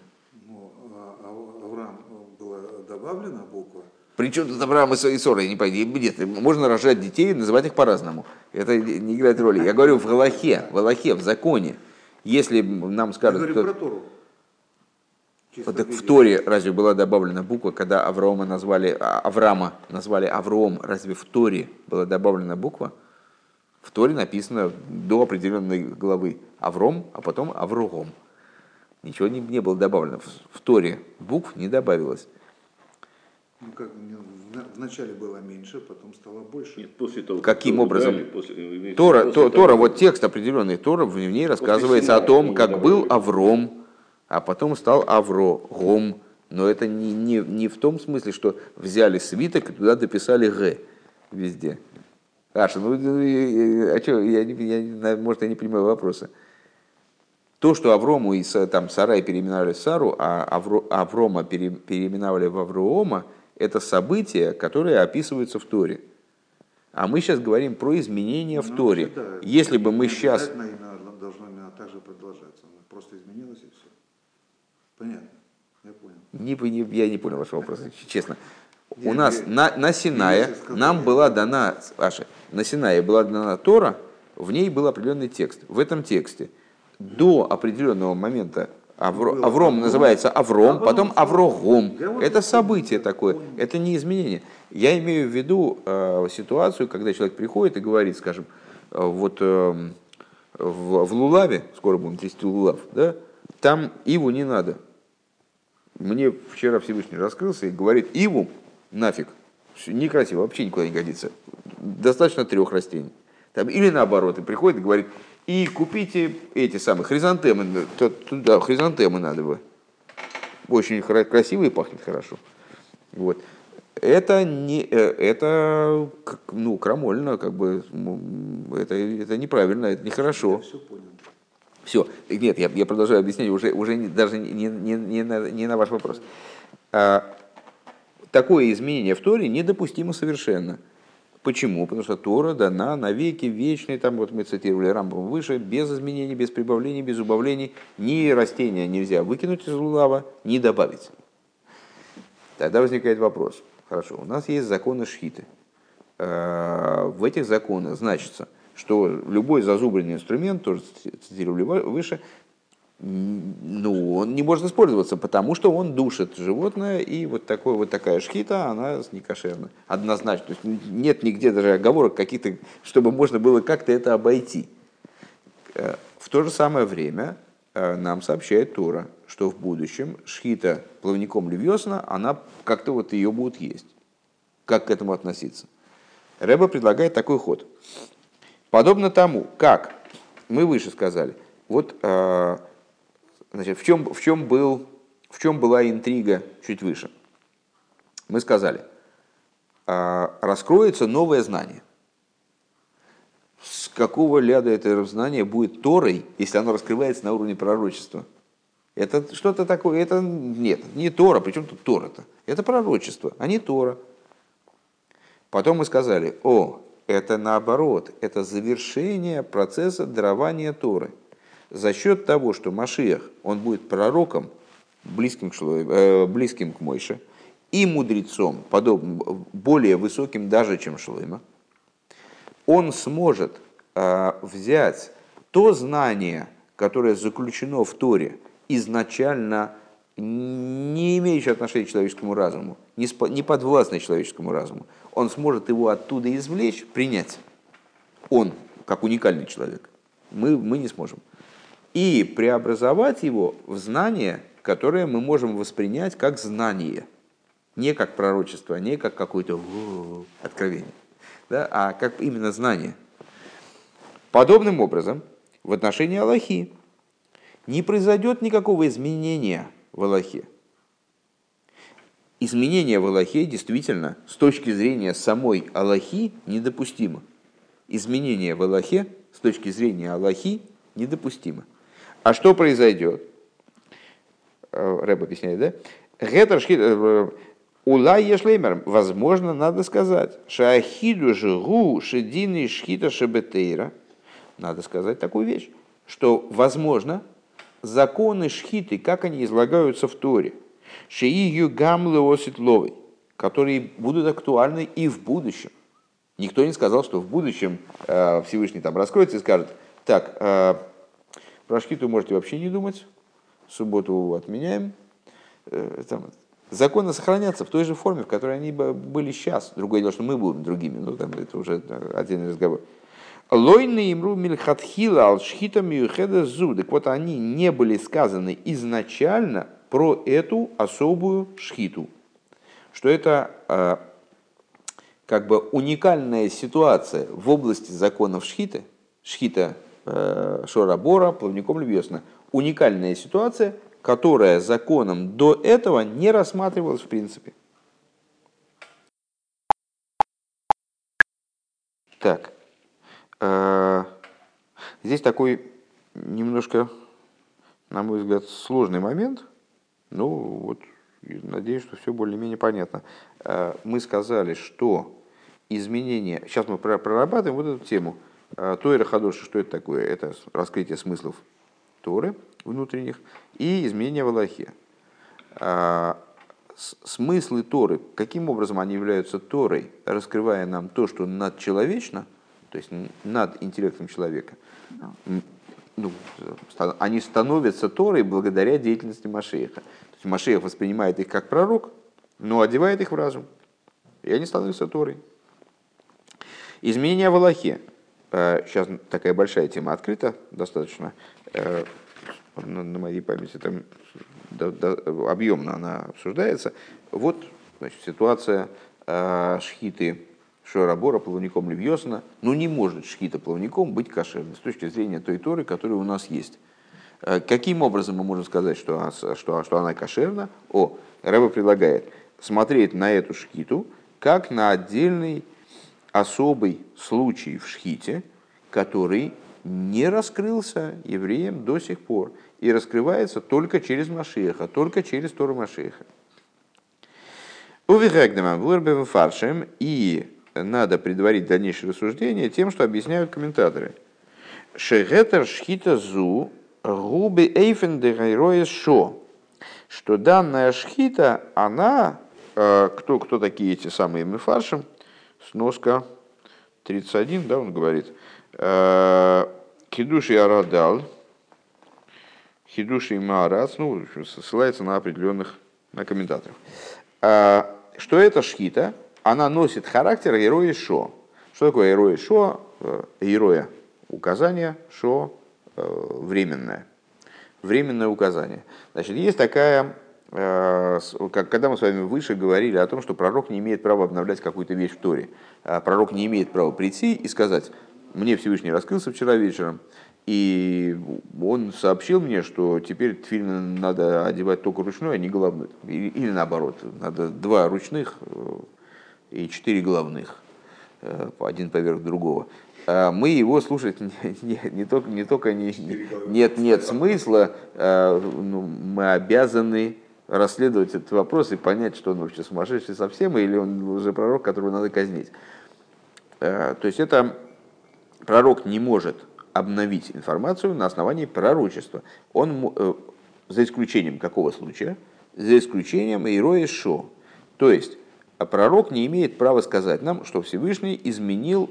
добавлена буква. Причем тут Авраам и Сора, я не пойду. Нет, можно рожать детей и называть их по-разному. Это не играет роли. Я говорю в Галахе, в Галахе, в законе. Если нам скажут... Я говорю кто... про Тору. Так в Торе разве была добавлена буква, когда Авраама назвали, а, Авраама назвали Авром, разве в Торе была добавлена буква? В Торе написано до определенной главы Авром, а потом Аврогом. Ничего не, не было добавлено. В, в Торе букв не добавилось. Ну, как, вначале было меньше, потом стало больше. Нет, после того, Каким образом? Дали, после, Тора, после Тора, того, вот текст определенный Тора, в ней рассказывается о том, как был Авром, а потом стал Аврогом. Но это не, не, не в том смысле, что взяли свиток и туда дописали Г везде. Аша, ну, а что, я, я, может, я не понимаю вопроса. То, что Аврому и там, Сарай переименовали Сару, а Авро, Аврома переименовали в Авроома, это события, которые описываются в Торе. А мы сейчас говорим про изменения в ну, Торе. Да, Если бы мы сейчас... должно именно так же продолжаться. Оно просто изменилось и все. Понятно. Я понял. Не, не, я не понял вашего вопроса, честно. Я, У нас я, на, на Синае нам была дана, Аша, на Синае была дана Тора, в ней был определенный текст. В этом тексте до определенного момента Авро, Авром называется Авром, потом Аврогом. Это событие такое, это не изменение. Я имею в виду э, ситуацию, когда человек приходит и говорит, скажем, э, вот э, в, в Лулаве, скоро будем тестить Лулав, да, там Иву не надо. Мне вчера Всевышний раскрылся и говорит, Иву нафиг, некрасиво, вообще никуда не годится. Достаточно трех растений. Там, или наоборот, и приходит и говорит, и купите эти самые хризантемы. Туда хризантемы надо бы. Очень красивые, пахнет хорошо. Вот. Это, не, э, это ну, крамольно, как бы, это, это неправильно, это нехорошо. Я все понял. Все, нет, я, я продолжаю объяснять, уже, уже не, даже не, не, не, на, не на ваш вопрос. А, такое изменение в Торе недопустимо совершенно. Почему? Потому что Тора дана навеки вечной, там вот мы цитировали Рамбом выше, без изменений, без прибавлений, без убавлений. Ни растения нельзя выкинуть из лулава, ни добавить. Тогда возникает вопрос. Хорошо, у нас есть законы шхиты. Э, в этих законах значится, что любой зазубренный инструмент, тоже цитировали выше, ну, он не может использоваться, потому что он душит животное, и вот, такой, вот такая шхита, она некошерна. Однозначно. То есть нет нигде даже оговорок каких-то, чтобы можно было как-то это обойти. Э, В то же самое время э, нам сообщает Тора, что в будущем шхита плавником Левьосна, она как-то вот ее будут есть. Как к этому относиться? Рэба предлагает такой ход. Подобно тому, как мы выше сказали, вот э, значит, в, чем, в, чем был, в чем была интрига чуть выше? Мы сказали, э, раскроется новое знание. С какого ляда это знание будет Торой, если оно раскрывается на уровне пророчества? Это что-то такое, это нет, не Тора, причем тут Тора-то? Это пророчество, а не Тора. Потом мы сказали, о, это наоборот, это завершение процесса дарования Торы. За счет того, что Машиах, он будет пророком, близким к, Шло- э, близким к Мойше, и мудрецом, подобным, более высоким даже, чем Шлойма, он сможет э, взять то знание, которое заключено в Торе, изначально не имеющее отношения к человеческому разуму, не подвластное человеческому разуму, он сможет его оттуда извлечь, принять. Он, как уникальный человек. Мы, мы не сможем. И преобразовать его в знание, которое мы можем воспринять как знание. Не как пророчество, не как какое-то «О, откровение, да, а как именно знание. Подобным образом, в отношении Аллахи не произойдет никакого изменения в Аллахе. Изменение в Аллахе действительно с точки зрения самой Аллахи недопустимо. Изменение в Аллахе с точки зрения Аллахи недопустимо. А что произойдет? Э, Рэб объясняет, да? Гетер шхит- э, Улай ешлеймер, возможно, надо сказать, шахиду жигу шедины шхита шебетейра. Надо сказать такую вещь, что, возможно, законы шхиты, как они излагаются в Торе, шеию гамлы оситловой, которые будут актуальны и в будущем. Никто не сказал, что в будущем э, Всевышний там раскроется и скажет, так, э, про шхиту можете вообще не думать, субботу отменяем, Э, там, законы сохранятся в той же форме, в которой они бы были сейчас. Другое дело, что мы будем другими, но там это уже отдельный разговор. Лойны имру мильхатхила алшхита миюхеда зу. Так вот, они не были сказаны изначально про эту особую шхиту. Что это э, как бы уникальная ситуация в области законов шхиты, шхита Шора-Бора, плавником Львесна. Уникальная ситуация, которая законом до этого не рассматривалась в принципе. Так, э, здесь такой немножко, на мой взгляд, сложный момент. Ну, вот, надеюсь, что все более-менее понятно. Э, Мы сказали, что изменение... Сейчас мы про- прорабатываем вот эту тему. Э, Тойра Хадоша, что это такое? Это раскрытие смыслов Торы внутренних и изменения в Аллахе. С- Смыслы Торы, каким образом они являются Торой, раскрывая нам то, что надчеловечно, то есть над интеллектом человека, ну, они становятся Торой благодаря деятельности Машеха. То есть Машех воспринимает их как пророк, но одевает их в разум. И они становятся Торой. Изменения в Аллахе. Сейчас такая большая тема открыта достаточно. Э, На моей памяти там объемно она обсуждается. Вот значит, ситуация э, шхиты Шорабора плавником Левьосна. Ну не может шхита плавником быть кошерной с точки зрения той Торы, которая у нас есть. Э, Каким образом мы можем сказать, что, что, что она кошерна? О, Рэба предлагает смотреть на эту шхиту как на отдельный особый случай в шхите, который не раскрылся евреям до сих пор и раскрывается только через Машеха, только через Тору Машеха. Увигагдемам фаршем и надо предварить дальнейшее рассуждение тем, что объясняют комментаторы. Шегетер шхита зу губи эйфен шо. Что данная шхита, она, э, кто, кто такие эти самые мифаршем, сноска 31, да, он говорит, э, Кидуши Арадал, Хидуши и Маарас, ну, ссылается на определенных на комментаторов. А, Что это шхита? Она носит характер героя Шо. Что такое герой Шо? Э, Героя указание, Шо э, временное. Временное указание. Значит, есть такая Э, когда мы с вами выше говорили о том, что пророк не имеет права обновлять какую-то вещь в Торе. А пророк не имеет права прийти и сказать, мне Всевышний раскрылся вчера вечером, и он сообщил мне, что теперь тфилин надо одевать только ручной, а не головной. Или, или наоборот, надо два ручных э, и четыре головных, э, один поверх другого. А мы его слушать не, не, не только, не только не, нет, нет смысла, ну, мы обязаны расследовать этот вопрос и понять, что он вообще сумасшедший совсем, или он уже пророк, которого надо казнить. Э, то есть это пророк не может обновить информацию на основании пророчества. Он, э, за исключением какого случая? За исключением Иероя Шо. То есть пророк не имеет права сказать нам, что Всевышний изменил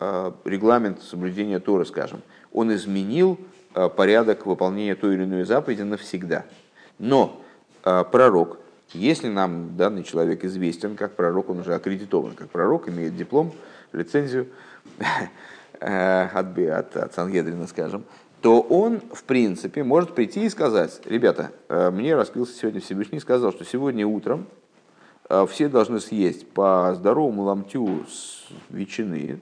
э, регламент соблюдения Торы, скажем. Он изменил порядок выполнения той или иной заповеди навсегда. Но а, пророк, если нам данный человек известен как пророк, он уже аккредитован как пророк, имеет диплом, лицензию э, от, от, от Сангедрина, скажем, то он, в принципе, может прийти и сказать, ребята, э, мне раскрылся сегодня Всевышний, сказал, что сегодня утром э, все должны съесть по здоровому ломтю с ветчины,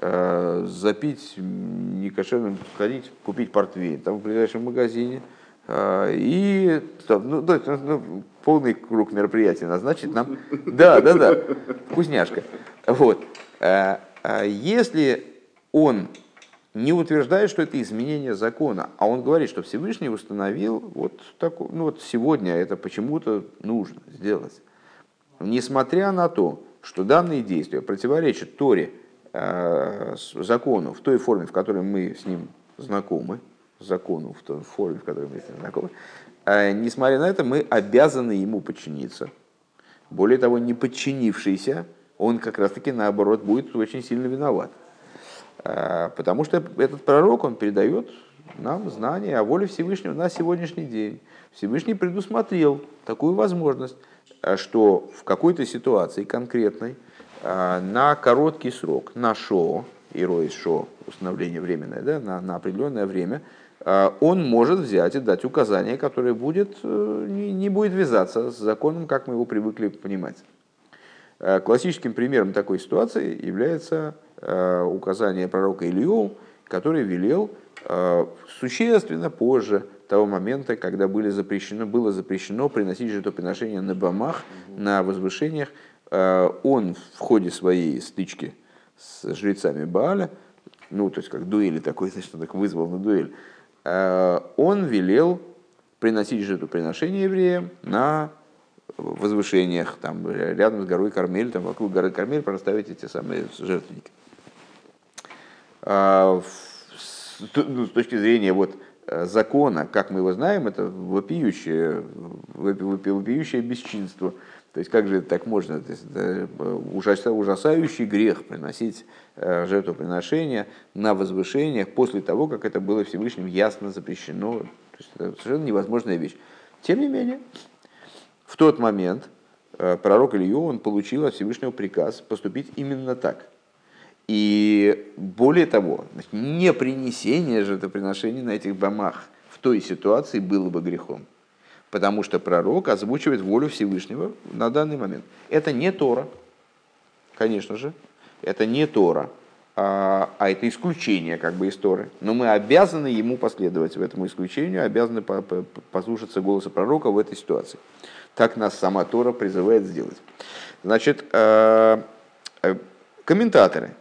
запить некошерным, сходить, купить портвейн там в ближайшем магазине – а, и ну, ну, полный круг мероприятий назначить нам. Да, да, да, вкусняшка. Вот. А, а если он не утверждает, что это изменение закона, а он говорит, что Всевышний установил вот, такой, ну вот сегодня это почему-то нужно сделать. Несмотря на то, что данные действия противоречат Торе, закону в той форме, в которой мы с ним знакомы, закону в той форме, в которой мы с ним знакомы, а, несмотря на это, мы обязаны ему подчиниться. Более того, не подчинившийся, он как раз-таки наоборот будет очень сильно виноват. А, потому что этот пророк, он передает нам знания о воле Всевышнего на сегодняшний день. Всевышний предусмотрел такую возможность, а, что в какой-то ситуации конкретной на короткий срок, на шоу, и рой шо, установление временное, да, на, на определенное время, он может взять и дать указание, которое будет, э, не, будет вязаться с законом, как мы его привыкли понимать. А, классическим примером такой ситуации является а, указание пророка Илью, который велел существенно позже того момента, когда были запрещено, было запрещено приносить жертвоприношения на бомах, на возвышениях. Он в ходе своей стычки с жрецами Бааля, ну, то есть как дуэли такой, значит, он так вызвал на дуэль, Э, он велел приносить жертвоприношение евреям на возвышениях, там, рядом с горой Кармель, там, вокруг горы Кармель проставить эти самые жертвенники. А, ну, с точки зрения вот, э, закона, как мы его знаем, это вопиющее, вопиющее бесчинство – то есть как же так можно? То есть, ужасающий грех приносить э, жертвоприношения на возвышениях после того, как это было Всевышним ясно запрещено. То есть это совершенно невозможная вещь. Тем не менее, в тот момент э, пророк Илью, он получил от Всевышнего приказ поступить именно так. И более того, не принесение жертвоприношений на этих домах в той ситуации было бы грехом потому что пророк озвучивает волю Всевышнего на данный момент. Это не Тора, конечно же, это не Тора, а, а это исключение как бы из Торы. Но мы обязаны ему последовать в этом исключению, обязаны послушаться голоса пророка в этой ситуации. Так нас сама Тора призывает сделать. Значит, э, э, комментаторы,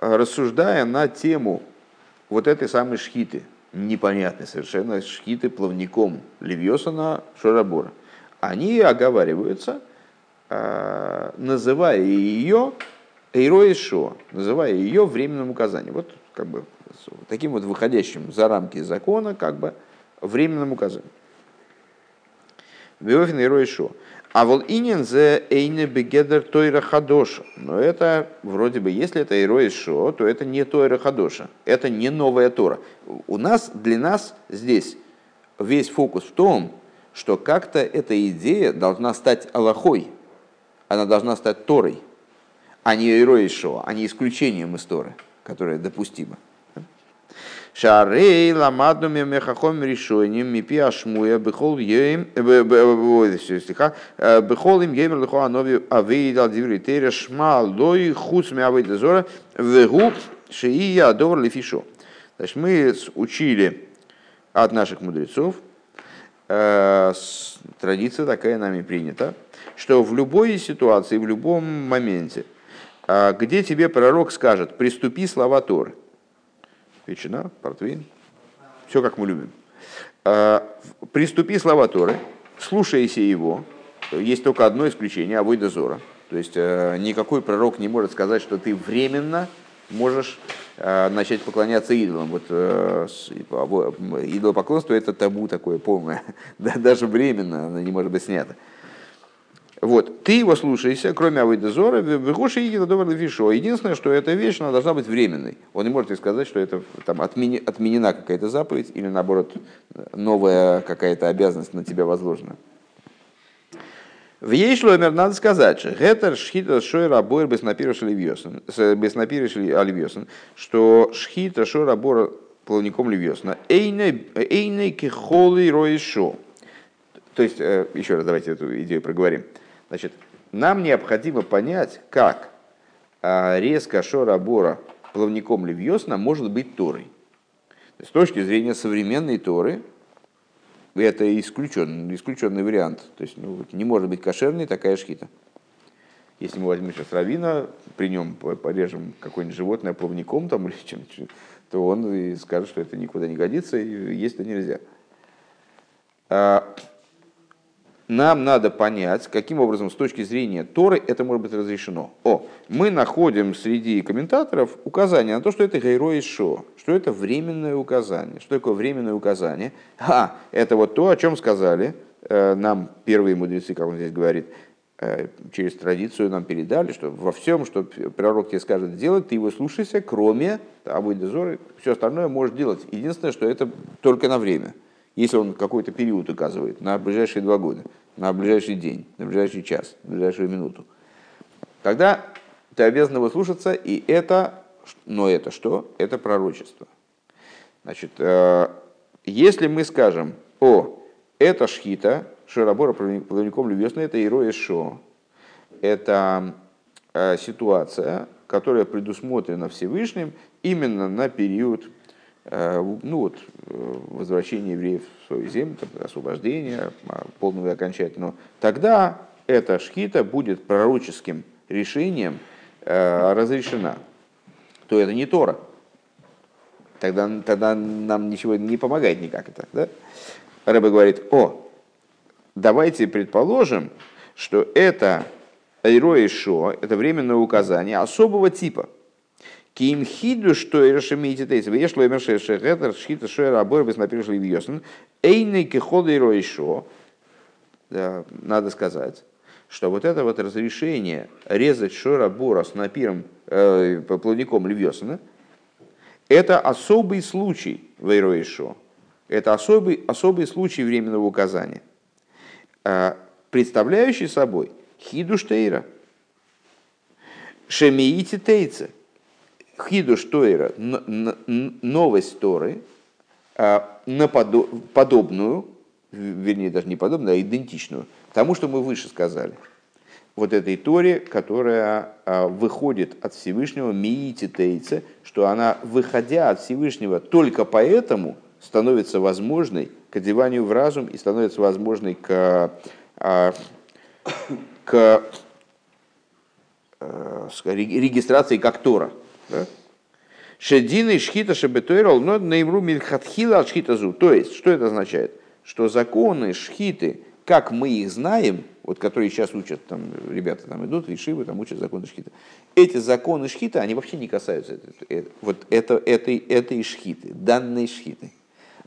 рассуждая на тему вот этой самой шхиты – непонятный совершенно шхиты плавником Левьосона Шарабора. Они оговариваются, а, называя ее Эйроишо, называя ее временным указанием. Вот как бы таким вот выходящим за рамки закона, как бы временным указанием. Веофин Эйроишо. А вот инин зе эйне бегедер тойра хадоша. Но это вроде бы, если это иро шо, то это не тойра хадоша. Это не новая Тора. У нас, для нас здесь весь фокус в том, что как-то эта идея должна стать Аллахой. Она должна стать Торой, а не иро шо, а не исключением из Торы, которое допустимо. Шарей ламаду мемехахом решением мипи ашмуя бехол ем стиха бехол им геймер лихо анови авейдал диври тере шма лой хуц мявейда зора вегу шия довар лифишо. Значит, мы учили от наших мудрецов, традиция такая нами принята, что в любой ситуации, в любом моменте, где тебе пророк скажет, приступи слова Торы – ветчина, портвейн, все как мы любим. А, приступи слова Торы, слушайся его. Есть только одно исключение, авойда зора. То есть э, никакой пророк не может сказать, что ты временно можешь э, начать поклоняться идолам. Вот э, идолопоклонство это табу такое полное, даже временно оно не может быть снято. Вот, ты его слушайся, кроме Авойдезора, Вегоши и Вишо. Единственное, что эта вещь, она должна быть временной. Он не может сказать, что это там, отменена какая-то заповедь или наоборот новая какая-то обязанность на тебя возложена. В ей шломер надо сказать, что гетер шхита шойра бойр беснапирыш оливьосен, что шхита шойра бор плавником ливьосна, эйней кихолы роишо. То есть, э, еще раз давайте эту идею проговорим. Значит, нам необходимо понять, как а, резко Шора Бора плавником Левьосна может быть Торой. С точки зрения современной Торы, это исключен, исключенный вариант. То есть ну, не может быть кошерной такая шхита. Если мы возьмем сейчас равина, при нем порежем какое-нибудь животное плавником там, или чем то он и скажет, что это никуда не годится, и есть это нельзя. Нам надо понять, каким образом с точки зрения Торы это может быть разрешено. О, мы находим среди комментаторов указание на то, что это гайро и шо, что это временное указание. Что такое временное указание? А, это вот то, о чем сказали э, нам первые мудрецы, как он здесь говорит, э, через традицию нам передали, что во всем, что пророк тебе скажет делать, ты его слушайся, кроме Абуйдезоры, все остальное можешь делать. Единственное, что это только на время – если он какой-то период указывает на ближайшие два года, на ближайший день, на ближайший час, на ближайшую минуту, тогда ты обязан его слушаться, и это, но это что? Это пророчество. Значит, э, если мы скажем, о, это шхита, шарабора плавником любезно, это ироя шо, это э, ситуация, которая предусмотрена Всевышним именно на период ну вот, э, возвращение евреев в свою землю, освобождение а, полного и окончательного, тогда эта шхита будет пророческим решением э, разрешена. То это не Тора. Тогда, тогда нам ничего не помогает никак это. Да? Рэбе говорит, о, давайте предположим, что это Айро и Шо, это временное указание особого типа – Ким хиду, что и расшемите тейсы. Вы ешло имер шехетер, шхита шуэра абор, без напишешь ли вьесен. Эйный кихода и ройшо. Надо сказать, что вот это вот разрешение резать шора бора с напиром, э, плавником львесана, это особый случай в Эйроишо. Это особый, особый случай временного указания, э, представляющий собой хидуштейра, шемиити тейца, Хидуш Тойра, новость Торы, а, подобную, вернее даже не подобную, а идентичную тому, что мы выше сказали. Вот этой Торе, которая а, выходит от Всевышнего Миити Тейце, что она, выходя от Всевышнего, только поэтому становится возможной к одеванию в разум и становится возможной к, а, к, регистрации как Тора. Шедины шхита шебетойрал, но наимру мильхатхила шхита зу. То есть, что это означает? Что законы шхиты, как мы их знаем, вот которые сейчас учат, там ребята там идут, решивы, там учат законы шхита. Эти законы шхита, они вообще не касаются вот это, этой, этой шхиты, данной шхиты.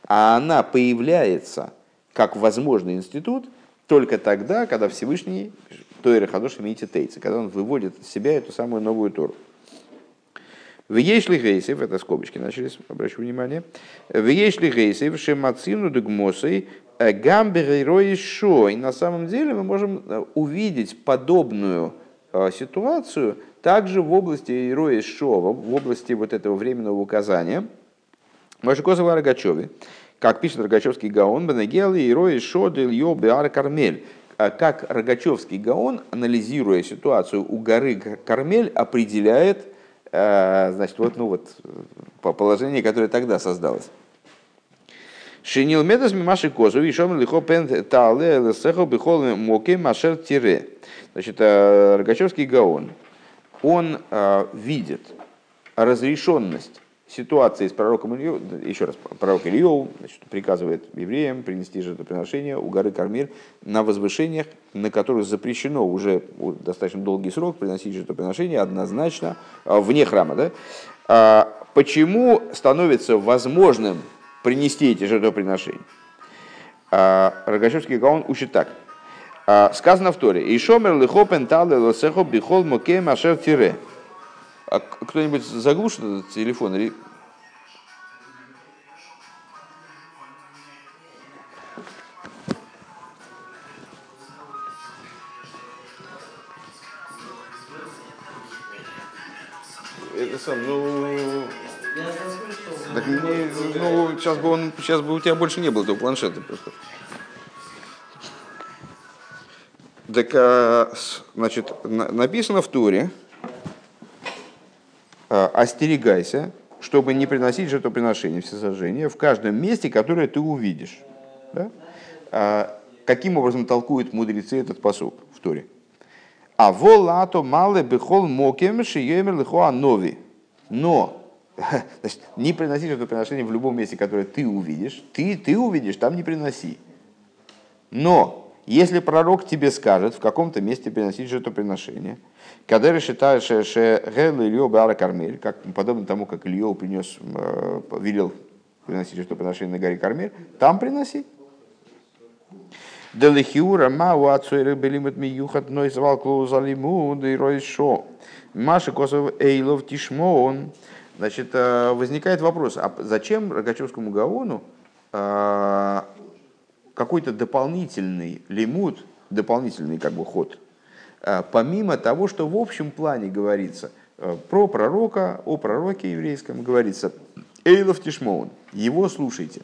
А она появляется как возможный институт только тогда, когда Всевышний, Тойра Хадош имеете тейцы, когда он выводит из себя эту самую новую Тору. В Ешли Гейсев, это скобочки начались, обращу внимание. В Ешли Гейсев, Шемацину Дегмосой, Гамбер и Шо. И на самом деле мы можем э, увидеть подобную э, ситуацию также в области Ирои Шо, в области вот этого временного указания. Машикозова Рогачеве, как пишет Рогачевский Гаон, Бенегел и Ирои Шо Дель Йо Беар Кармель как Рогачевский Гаон, анализируя ситуацию у горы Кармель, определяет Э, значит, вот, ну вот, по положению, которое тогда создалось. Шинил медас мимаши козу, и шом лихо пен тале лесехо бихол моке машер тире. Значит, э, Рогачевский Гаон, он э, видит разрешенность ситуации с пророком Ильей, еще раз, пророк Ильев значит, приказывает евреям принести жертвоприношение у горы Кармель на возвышениях, на которых запрещено уже достаточно долгий срок приносить жертвоприношение однозначно а, вне храма. Да? А почему становится возможным принести эти жертвоприношения? А, Рогачевский Гаон учит так. Сказано в Торе. «Ишомер лихопен тале лосехо бихол моке машер тире». А кто-нибудь заглушит этот телефон? Или... Это сам, ну... Так мне, ну, сейчас бы он, сейчас бы у тебя больше не было этого планшета просто. Так, а, значит, написано в туре, остерегайся, чтобы не приносить жертвоприношение, всесожжение в каждом месте, которое ты увидишь. Да? А каким образом толкуют мудрецы этот посук в Торе? А волато мале бехол мокем шиемер лихоа нови. Но значит, не приноси жертвоприношение в любом месте, которое ты увидишь. Ты, ты увидишь, там не приноси. Но если пророк тебе скажет, в каком-то месте приносить жертвоприношение, когда считаешь, что Гел Ильё Бара Кармель, как, подобно тому, как Ильё принес, э, велел приносить жертвоприношение на горе Кармель, там приноси. Делихиура мау ацуэры белимат миюхат ной звал клоузалиму да и ройшо. Маша Косов Эйлов Тишмоон. Значит, э, возникает вопрос, а зачем Рогачевскому Гаону э, какой-то дополнительный лимут, дополнительный как бы ход, э, помимо того, что в общем плане говорится э, про пророка, о пророке еврейском говорится Эйлов Тишмоун, его слушайте.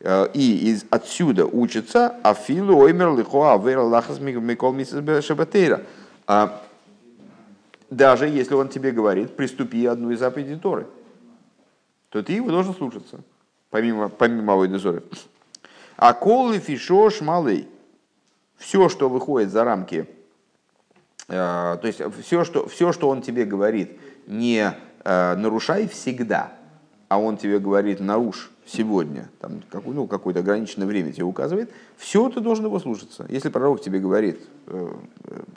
Э, и из, отсюда учится Афилу Оймер Лихоа Вера Микол Шабатейра. А даже если он тебе говорит, приступи одну из заповедей Торы, то ты его должен слушаться, помимо, помимо Авойдезоры. А колы фишош малый. Все, что выходит за рамки, э, то есть все что, все, что он тебе говорит, не э, нарушай всегда, а он тебе говорит, нарушь сегодня, там, какое, ну, какое-то ограниченное время тебе указывает, все ты должен его слушаться. Если пророк тебе говорит э,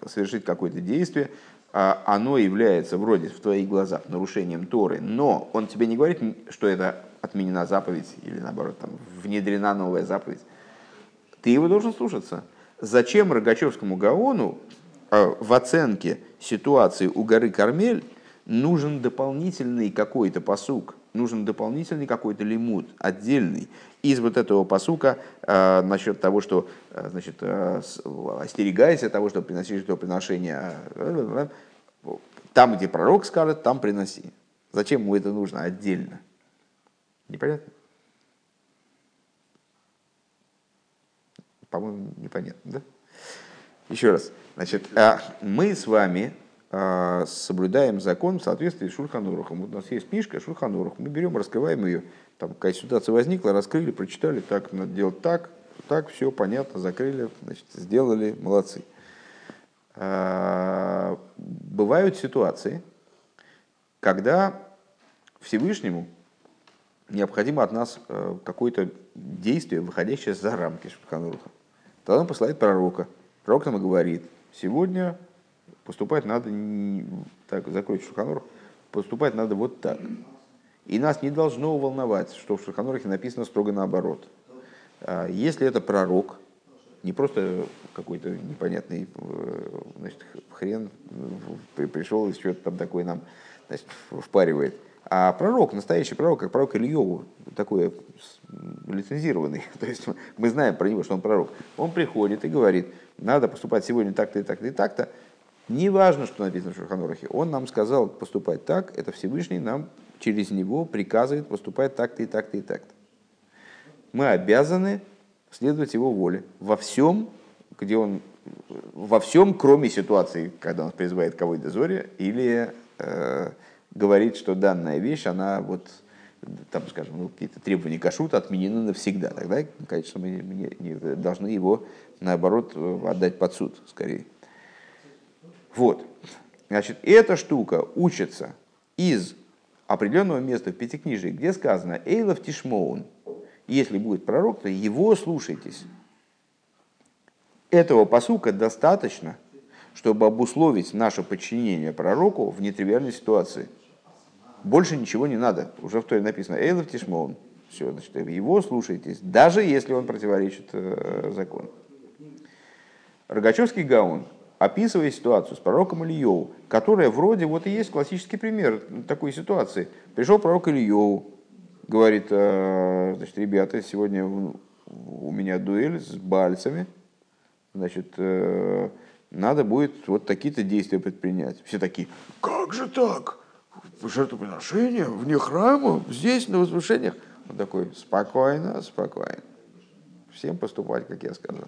совершить какое-то действие, оно является вроде в твоих глазах нарушением Торы, но он тебе не говорит, что это отменена заповедь или наоборот там, внедрена новая заповедь, ты его должен слушаться. Зачем Рогачевскому Гаону э, в оценке ситуации у горы Кармель нужен дополнительный какой-то посук, нужен дополнительный какой-то лимут, отдельный, из вот этого посука э, насчет того, что э, значит, э, остерегайся того, что приносишь это приношение, э, там, где пророк скажет, там приноси. Зачем ему это нужно отдельно? Непонятно? По-моему, непонятно, да? Еще раз. Значит, а, мы с вами а, соблюдаем закон в соответствии с Шульханурухом. Вот у нас есть книжка Шульханурух. Мы берем, раскрываем ее. Там какая ситуация возникла, раскрыли, прочитали, так, надо делать так, так, все понятно, закрыли, значит, сделали, молодцы. А, бывают ситуации, когда Всевышнему необходимо от нас э, какое-то действие, выходящее за рамки Шульхануруха. Тогда он посылает пророка. Пророк нам и говорит, сегодня поступать надо, так, закройте Шульханурух, поступать надо вот так. И нас не должно волновать, что в Шульханурахе написано строго наоборот. А если это пророк, Не просто какой-то непонятный э, значит, хрен пришел и что-то там такое нам значит, впаривает. А пророк, настоящий пророк, как пророк Ильеву, такой лицензированный, то есть мы знаем про него, что он пророк, он приходит и говорит, надо поступать сегодня так-то и так-то и так-то, не важно, что написано в Шурханорахе, он нам сказал поступать так, это Всевышний нам через него приказывает поступать так-то и так-то и так-то. Мы обязаны следовать его воле во всем, где он во всем, кроме ситуации, когда он призывает кого-то зоре или э, говорит, что данная вещь, она вот, там, скажем, ну, какие-то требования кашута отменены навсегда. Тогда, конечно, мы не, не, должны его, наоборот, отдать под суд, скорее. Вот. Значит, эта штука учится из определенного места в Пятикнижии, где сказано «Эйлов Тишмоун». Если будет пророк, то его слушайтесь. Этого посука достаточно, чтобы обусловить наше подчинение пророку в нетривиальной ситуации – больше ничего не надо. Уже в Торе написано «Эйлов Тишмоун». Все, значит, его слушайтесь, даже если он противоречит э, закону. Рогачевский Гаун, описывая ситуацию с пророком Ильеву, которая вроде вот и есть классический пример такой ситуации. Пришел пророк Ильеву, говорит, э, значит, ребята, сегодня у меня дуэль с бальцами, значит, э, надо будет вот такие-то действия предпринять. Все такие, как же так? жертвоприношения вне храма, здесь, на возвышениях. Он такой, спокойно, спокойно. Всем поступать, как я сказал.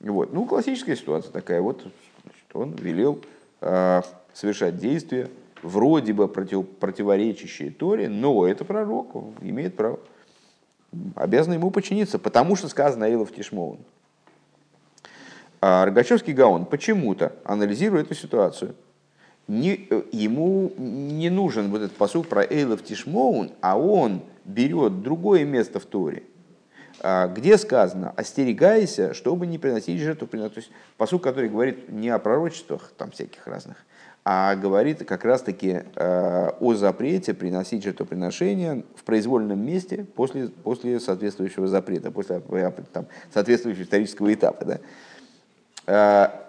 Вот. Ну, классическая ситуация такая. Вот значит, он велел э, совершать действия, вроде бы против, противоречащие Торе, но это пророк, имеет право. Обязан ему подчиниться, потому что сказано Аилов Тишмоун. А Рогачевский Гаон почему-то, анализируя эту ситуацию, не, э, ему не нужен вот этот посуд про Эйлов Тишмоун, а он берет другое место в Торе, а, где сказано «остерегайся, чтобы не приносить жертву». То есть посуд, который говорит не о пророчествах там всяких разных, а говорит как раз-таки э, о запрете приносить жертвоприношения в произвольном месте после, после соответствующего запрета, после э, там, соответствующего исторического этапа. Да?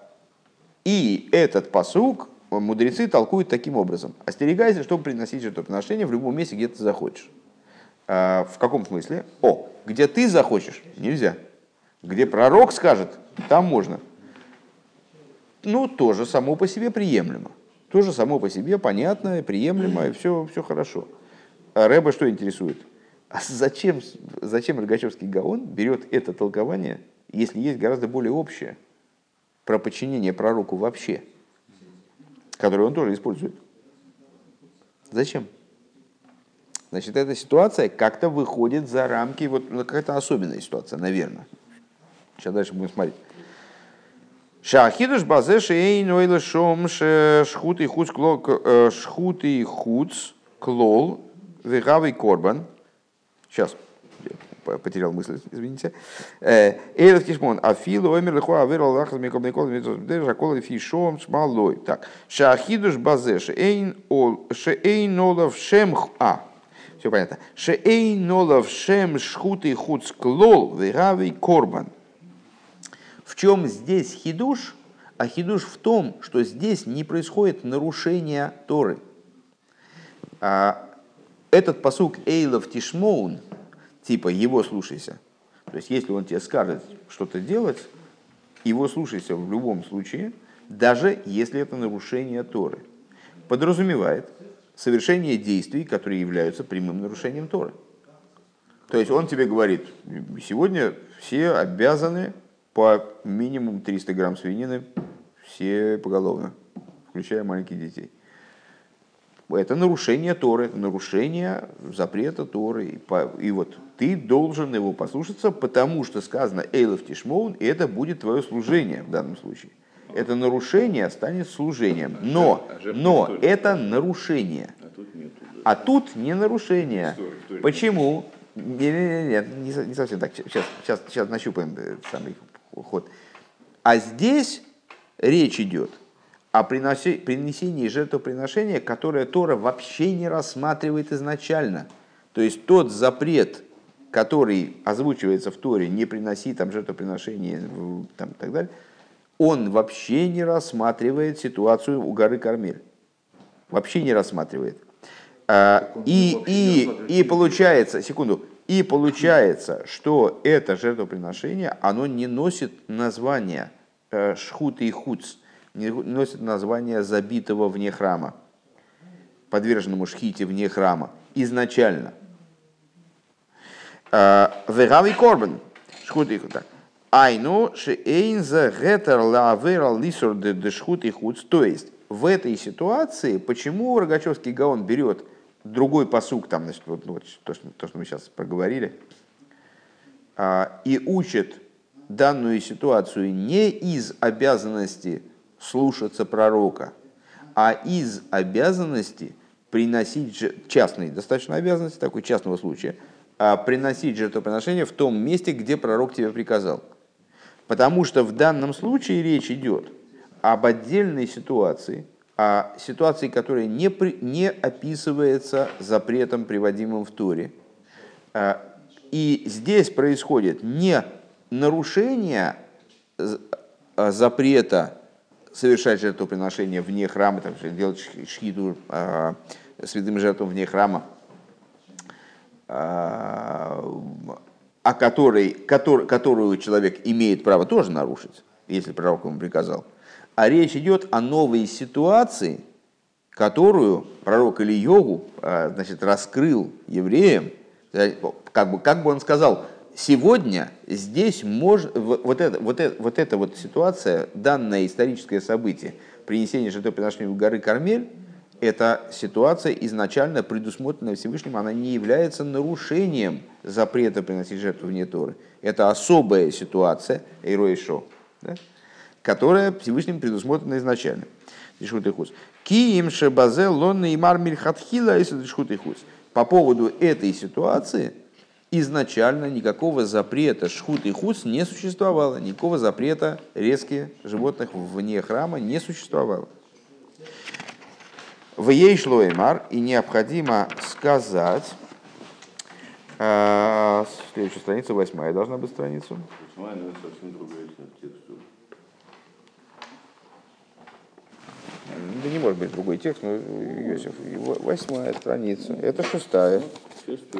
И этот посук мудрецы толкуют таким образом. Остерегайся, чтобы приносить жертвоприношение в любом месте, где ты захочешь. В каком смысле? О, где ты захочешь, нельзя. Где пророк скажет, там можно. Ну, тоже само по себе приемлемо. Тоже само по себе понятно, приемлемо, и все, все хорошо. А Рэба что интересует? А зачем, зачем Рогачевский Гаон берет это толкование, если есть гораздо более общее про подчинение пророку вообще – который он тоже использует. Зачем? Значит, эта ситуация как-то выходит за рамки, вот ну, какая-то особенная ситуация, наверное. Сейчас дальше будем смотреть. Шахидуш базе шейн ойла шом шхут и хуц клол э, шхут и хуц клол вегавый корбан. Сейчас потерял мысль, извините. Э, Эйлов Кишмон, Афилу, Омер, Лехуа, Аверал, Лахас, Микол, Микол, Жакол, Фишом, Шмалой. Так, Шахидуш Базе, Шейн Олов, Шем, А, все понятно. Шейн Олов, Шем, Шхут и Хуц, Клол, Веравый, Корбан. В чем здесь хидуш? А хидуш в том, что здесь не происходит нарушение Торы. А этот посук Эйлов Тишмоун – типа его слушайся. То есть, если он тебе скажет что-то делать, его слушайся в любом случае, даже если это нарушение Торы. Подразумевает совершение действий, которые являются прямым нарушением Торы. То есть он тебе говорит, сегодня все обязаны по минимум 300 грамм свинины, все поголовно, включая маленьких детей это нарушение Торы, нарушение запрета Торы. И, по, и вот ты должен его послушаться, потому что сказано Эйлов Тишмоун, и это будет твое служение в данном случае. Это нарушение станет служением. А но, а но это нарушение. А тут не нарушение. Почему? Нет, нет, нет, не совсем так. Сейчас, сейчас, сейчас нащупаем самый ход. А здесь речь идет – о принесении жертвоприношения, которое Тора вообще не рассматривает изначально. То есть тот запрет, который озвучивается в Торе, не приноси там жертвоприношения в- там, и так далее, он вообще не рассматривает ситуацию у горы Кармель. Вообще не рассматривает. А, И, и, рассматривает и получается, секунду, и получается, что это жертвоприношение, оно не носит названия э, шхут и хуц, не носит название забитого вне храма, подверженному шхите вне храма, изначально. Вегави корбан, шхут и хуц. Айну шеэйн за гетер лаавера лисур де шхут и хуц. То есть, в этой ситуации, почему Рогачевский Гаон берет другой посук, там, значит, вот, вот то, что, то, что мы сейчас проговорили, а, и учит данную ситуацию не из обязанности слушаться пророка, а из обязанности приносить, частной, достаточно обязанности, такой частного случая, а, приносить жертвоприношение в том месте, где пророк тебе приказал. Потому что в данном случае речь идет об отдельной ситуации, о ситуации, которая не, при- не описывается запретом, приводимым в Торе. А, И здесь происходит не нарушение а, запрета совершать жертвоприношение вне храма, там, делать ш- шхиду а, святым жертвам вне храма, а, о которой, котор- которую человек имеет право тоже нарушить, если пророк ему приказал. А речь идет о новой ситуации, которую пророк или йогу значит, раскрыл евреям, как бы, как бы он сказал, сегодня здесь может, вот, это, вот, это, вот эта вот ситуация, данное историческое событие, принесение жертвоприношения в горы Кармель, эта ситуация изначально предусмотренная Всевышним, она не является нарушением запрета приносить жертву вне Торы. Это особая ситуация, Эйроишо, да, которая Всевышним предусмотрена изначально. Дишхут и хус. Киим шебазе лонна и мармиль хатхила если дишхут и хус. По поводу этой ситуации изначально никакого запрета шхут и хус не существовало. Никакого запрета резки животных вне храма не существовало. В ей шло Эмар, и необходимо сказать, э, следующая страница, восьмая должна быть страница. Восьмая, наверное, совсем другая текст. Да не может быть другой текст, но Иосиф, его восьмая страница, это шестая,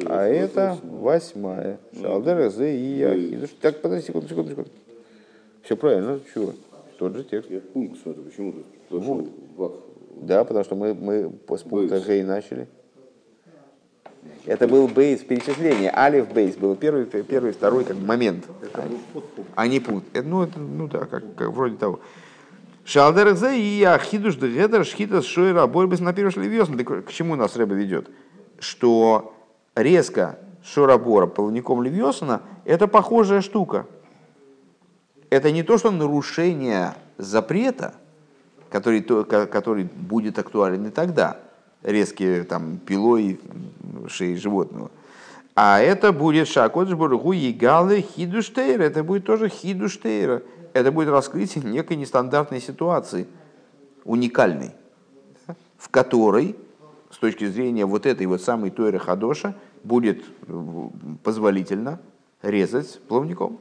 а это восьмая. Шалдер, Зе и Яхидуш. Так, подожди, секунду, секунду, секунду. Все правильно, чего? Тот же текст. Я пункт смотрю, почему тут? Вах. Да, потому что мы, мы с пункта. Гей начали. Это был бейс перечисления. Алиф бейс был первый, первый, второй как бы момент. А не пункт. Это, ну, это, ну да, как, как вроде того. Шалдер Зе и Ахидуш Дегедер Шхита Шойра Борьбас на первый шлевьёсн. К чему нас Рэба ведет? Что резко Шорабора половником Левьосона это похожая штука. Это не то, что нарушение запрета, который, то- ко- который будет актуален и тогда, резкие там пилой шеи животного. А это будет шакот жбургу егалы хидуштейра. Это будет тоже хидуштейра. Это будет раскрытие некой нестандартной ситуации, уникальной, в которой, с точки зрения вот этой вот самой Тойры Хадоша, будет позволительно резать плавником.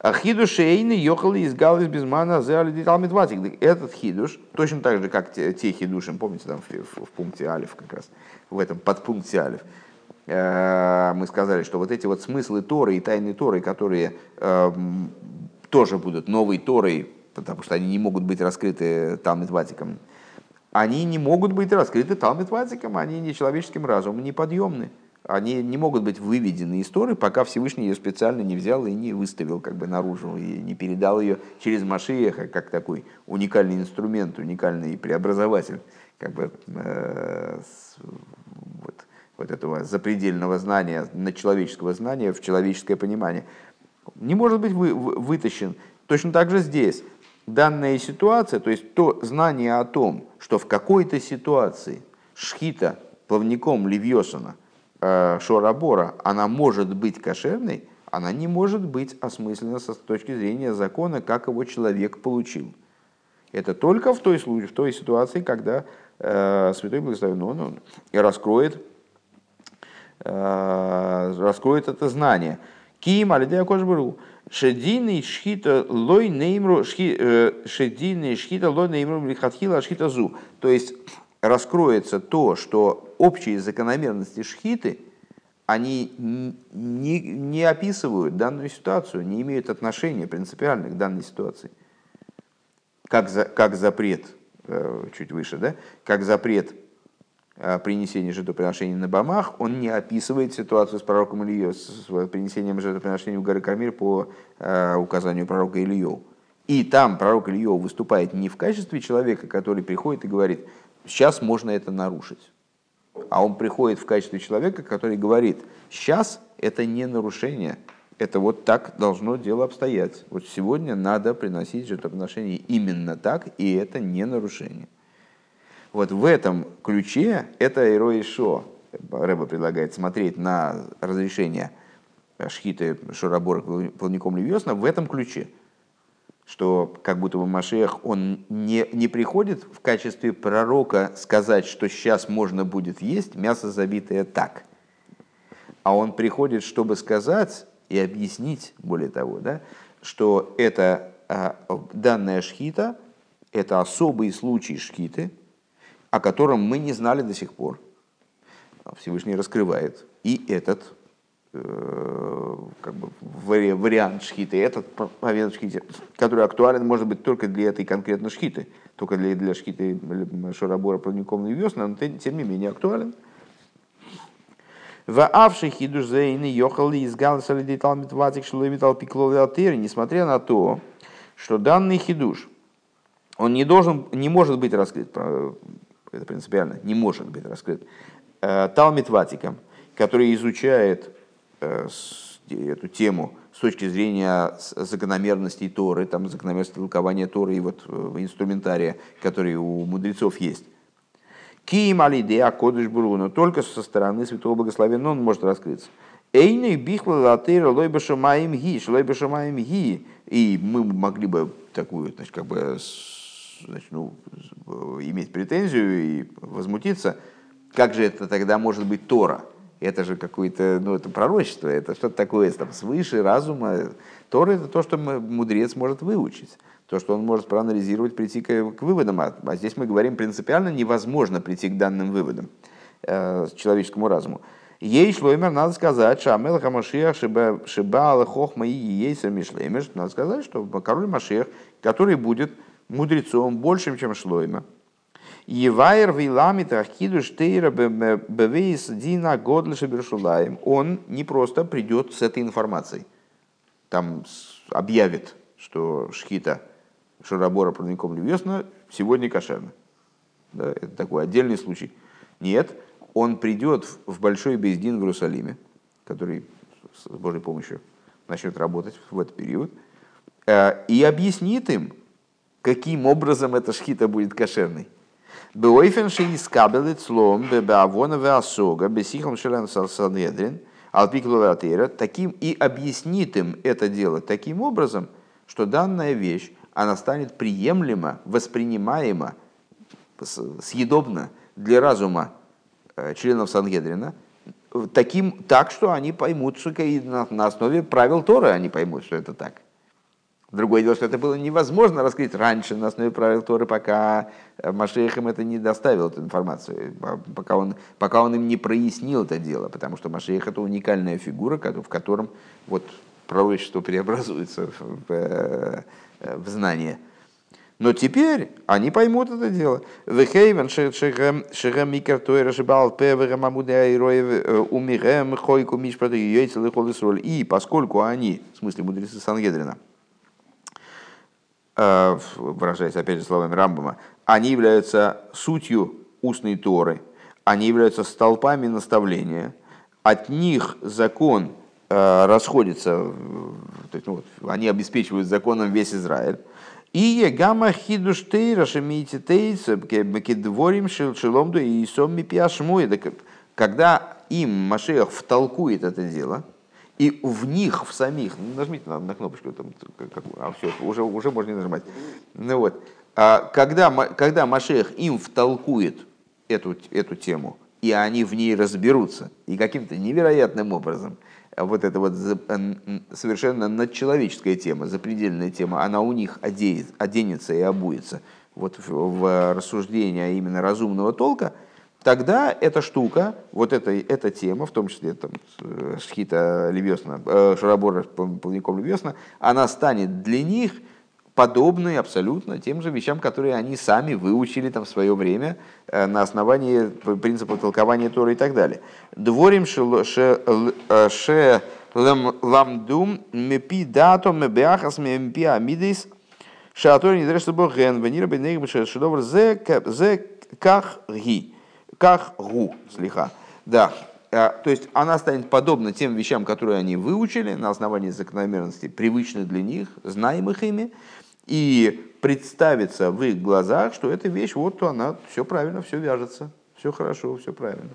А хидуш эйны ехали из галис без мана. Этот хидуш, точно так же, как те, те хидуши, помните, там в, в- пункте алиф как раз, в этом подпункте алиф, э, мы сказали, что вот эти вот смыслы Торы и тайны Торы, которые э, тоже будут новой Торой, потому что они не могут быть раскрыты Талмитватиком, они не могут быть раскрыты Талмитватиком, они не человеческим разумом неподъемны. Они не могут быть выведены из Торы, пока Всевышний ее специально не взял и не выставил как бы наружу, и не передал ее через Машиеха, как такой уникальный инструмент, уникальный преобразователь как бы, э, вот, вот этого запредельного знания, человеческого знания в человеческое понимание. Не может быть вы, вы- вытащен. Точно так же здесь. Данная ситуация, то есть то знание о том, что в какой-то ситуации шхита плавником Левьосона, э, Шорабора, она может быть кошерной, она не может быть осмыслена со точки зрения закона, как его человек получил. Это только в той, в той ситуации, когда э, Святой Благословен он, он раскроет э, раскроет это знание. Ким алидея кожбру. Шедины шхита лой неймру шедины шхита лой неймру лихатхила шхита зу. То есть раскроется то, что общие закономерности шхиты, они не, не описывают данную ситуацию, не имеют отношения принципиально к данной ситуации. Как, за, как запрет, э, чуть выше, да, как запрет э, принесения жертвоприношений на бомах, он не описывает ситуацию с пророком Ильей, с принесением жертвоприношений в горы Камир по э, указанию пророка Илью. И там пророк Ильё выступает не в качестве человека, который приходит и говорит, сейчас можно это нарушить. А он приходит в качестве человека, который говорит, сейчас это не нарушение, это вот так должно дело обстоять. Вот сегодня надо приносить жертвоприношение именно так, и это не нарушение. Вот в этом ключе это Иро Шо. Рэба предлагает смотреть на разрешение шхиты Шурабора плавником Левиосна в этом ключе – что как будто бы Машех, он не, не приходит в качестве пророка сказать, что сейчас можно будет есть мясо забитое так. А он приходит, чтобы сказать и объяснить, более того, да, что это а, данная шхита, это особый случай шхиты, о котором мы не знали до сих пор. Всевышний раскрывает и этот Э, как бы, вариант шхиты, этот момент шхиты, который актуален, может быть, только для этой конкретной шхиты, только для, для шхиты Шарабора плавниковной весны, но тем не менее актуален. Несмотря на то, что данный хидуш, он не должен, не может быть раскрыт, это принципиально, не может быть раскрыт, э, талмит ватиком, который изучает Э, эту тему с точки зрения закономерностей Торы, там закономерности толкования Торы и вот э, инструментария, который у мудрецов есть. Киим алидея кодыш но только со стороны святого благословения он может раскрыться. Эйны бихла латейра лойбаша маим ги, шлойбаша маим ги. И мы могли бы такую, значит, как бы, значит, ну, иметь претензию и возмутиться, как же это тогда может быть Тора? это же какое-то, ну, это пророчество, это что-то такое там, свыше разума. Тора – это то, что мудрец может выучить, то, что он может проанализировать, прийти к, к выводам. А, а здесь мы говорим, принципиально невозможно прийти к данным выводам э, человеческому разуму. Ей шлоймер, надо сказать, шамел хамашиах шиба хохма и ейсер мишлеймер, надо сказать, что король Машех, который будет мудрецом большим, чем шлоймер, Евайр виламит ахиду штейра бевейс дина годлиша бершулаем. Он не просто придет с этой информацией. Там объявит, что шхита шарабора проводником Левесна сегодня кошерно. Да, это такой отдельный случай. Нет, он придет в большой бездин в Иерусалиме, который с Божьей помощью начнет работать в этот период, э, и объяснит им, каким образом эта шхита будет кошерной. Беойфен ши искабелит слом беавона веасога бесихом шелен санедрин алпиклуатера таким и объяснит им это дело таким образом, что данная вещь, она станет приемлема, воспринимаема, съедобна для разума э, членов Сангедрина, таким, так, что они поймут, что на основе правил Торы они поймут, что это так. Другое дело, что это было невозможно раскрыть раньше на основе правил Торы, пока э, Машех им это не доставил, эту информацию, пока он, пока он им не прояснил это дело, потому что Машех это уникальная фигура, в котором вот пророчество преобразуется в, э, в знание. Но теперь они поймут это дело. Вехейвен шехем микер тойра шибал певера э, умирем хойку мишпраты И поскольку они, в смысле мудрецы Сангедрина, Э, выражаясь опять же словами Рамбама, они являются сутью устной Торы, они являются столпами наставления, от них закон э, расходится, то есть, ну, вот, они обеспечивают законом весь Израиль. И гамма хидуштейра шемите тейца кедворим шиломду и сомми пиашмуи. Когда им Машех втолкует это дело – и в них, в самих, ну, нажмите на, на кнопочку, там, как, а все, уже, уже можно не нажимать. Ну вот, а когда, когда Машех им втолкует эту, эту тему, и они в ней разберутся, и каким-то невероятным образом вот эта вот совершенно надчеловеческая тема, запредельная тема, она у них оденет, оденется и обуется вот в, в рассуждение а именно разумного толка, тогда эта штука, вот эта, эта тема, в том числе там, Шхита Левесна, э, Шарабора полником Левесна, она станет для них подобной абсолютно тем же вещам, которые они сами выучили там в свое время э, на основании принципа толкования Торы и так далее. Дворим ше э, ламдум мепи дато мебеахас мемпи амидис шатор не дреш собой ген венира бенег шедовр зе ках ги ках гу слиха. Да, э, то есть она станет подобна тем вещам, которые они выучили на основании закономерностей, привычных для них, знаемых ими, и представиться в их глазах, что эта вещь, вот она, все правильно, все вяжется, все хорошо, все правильно.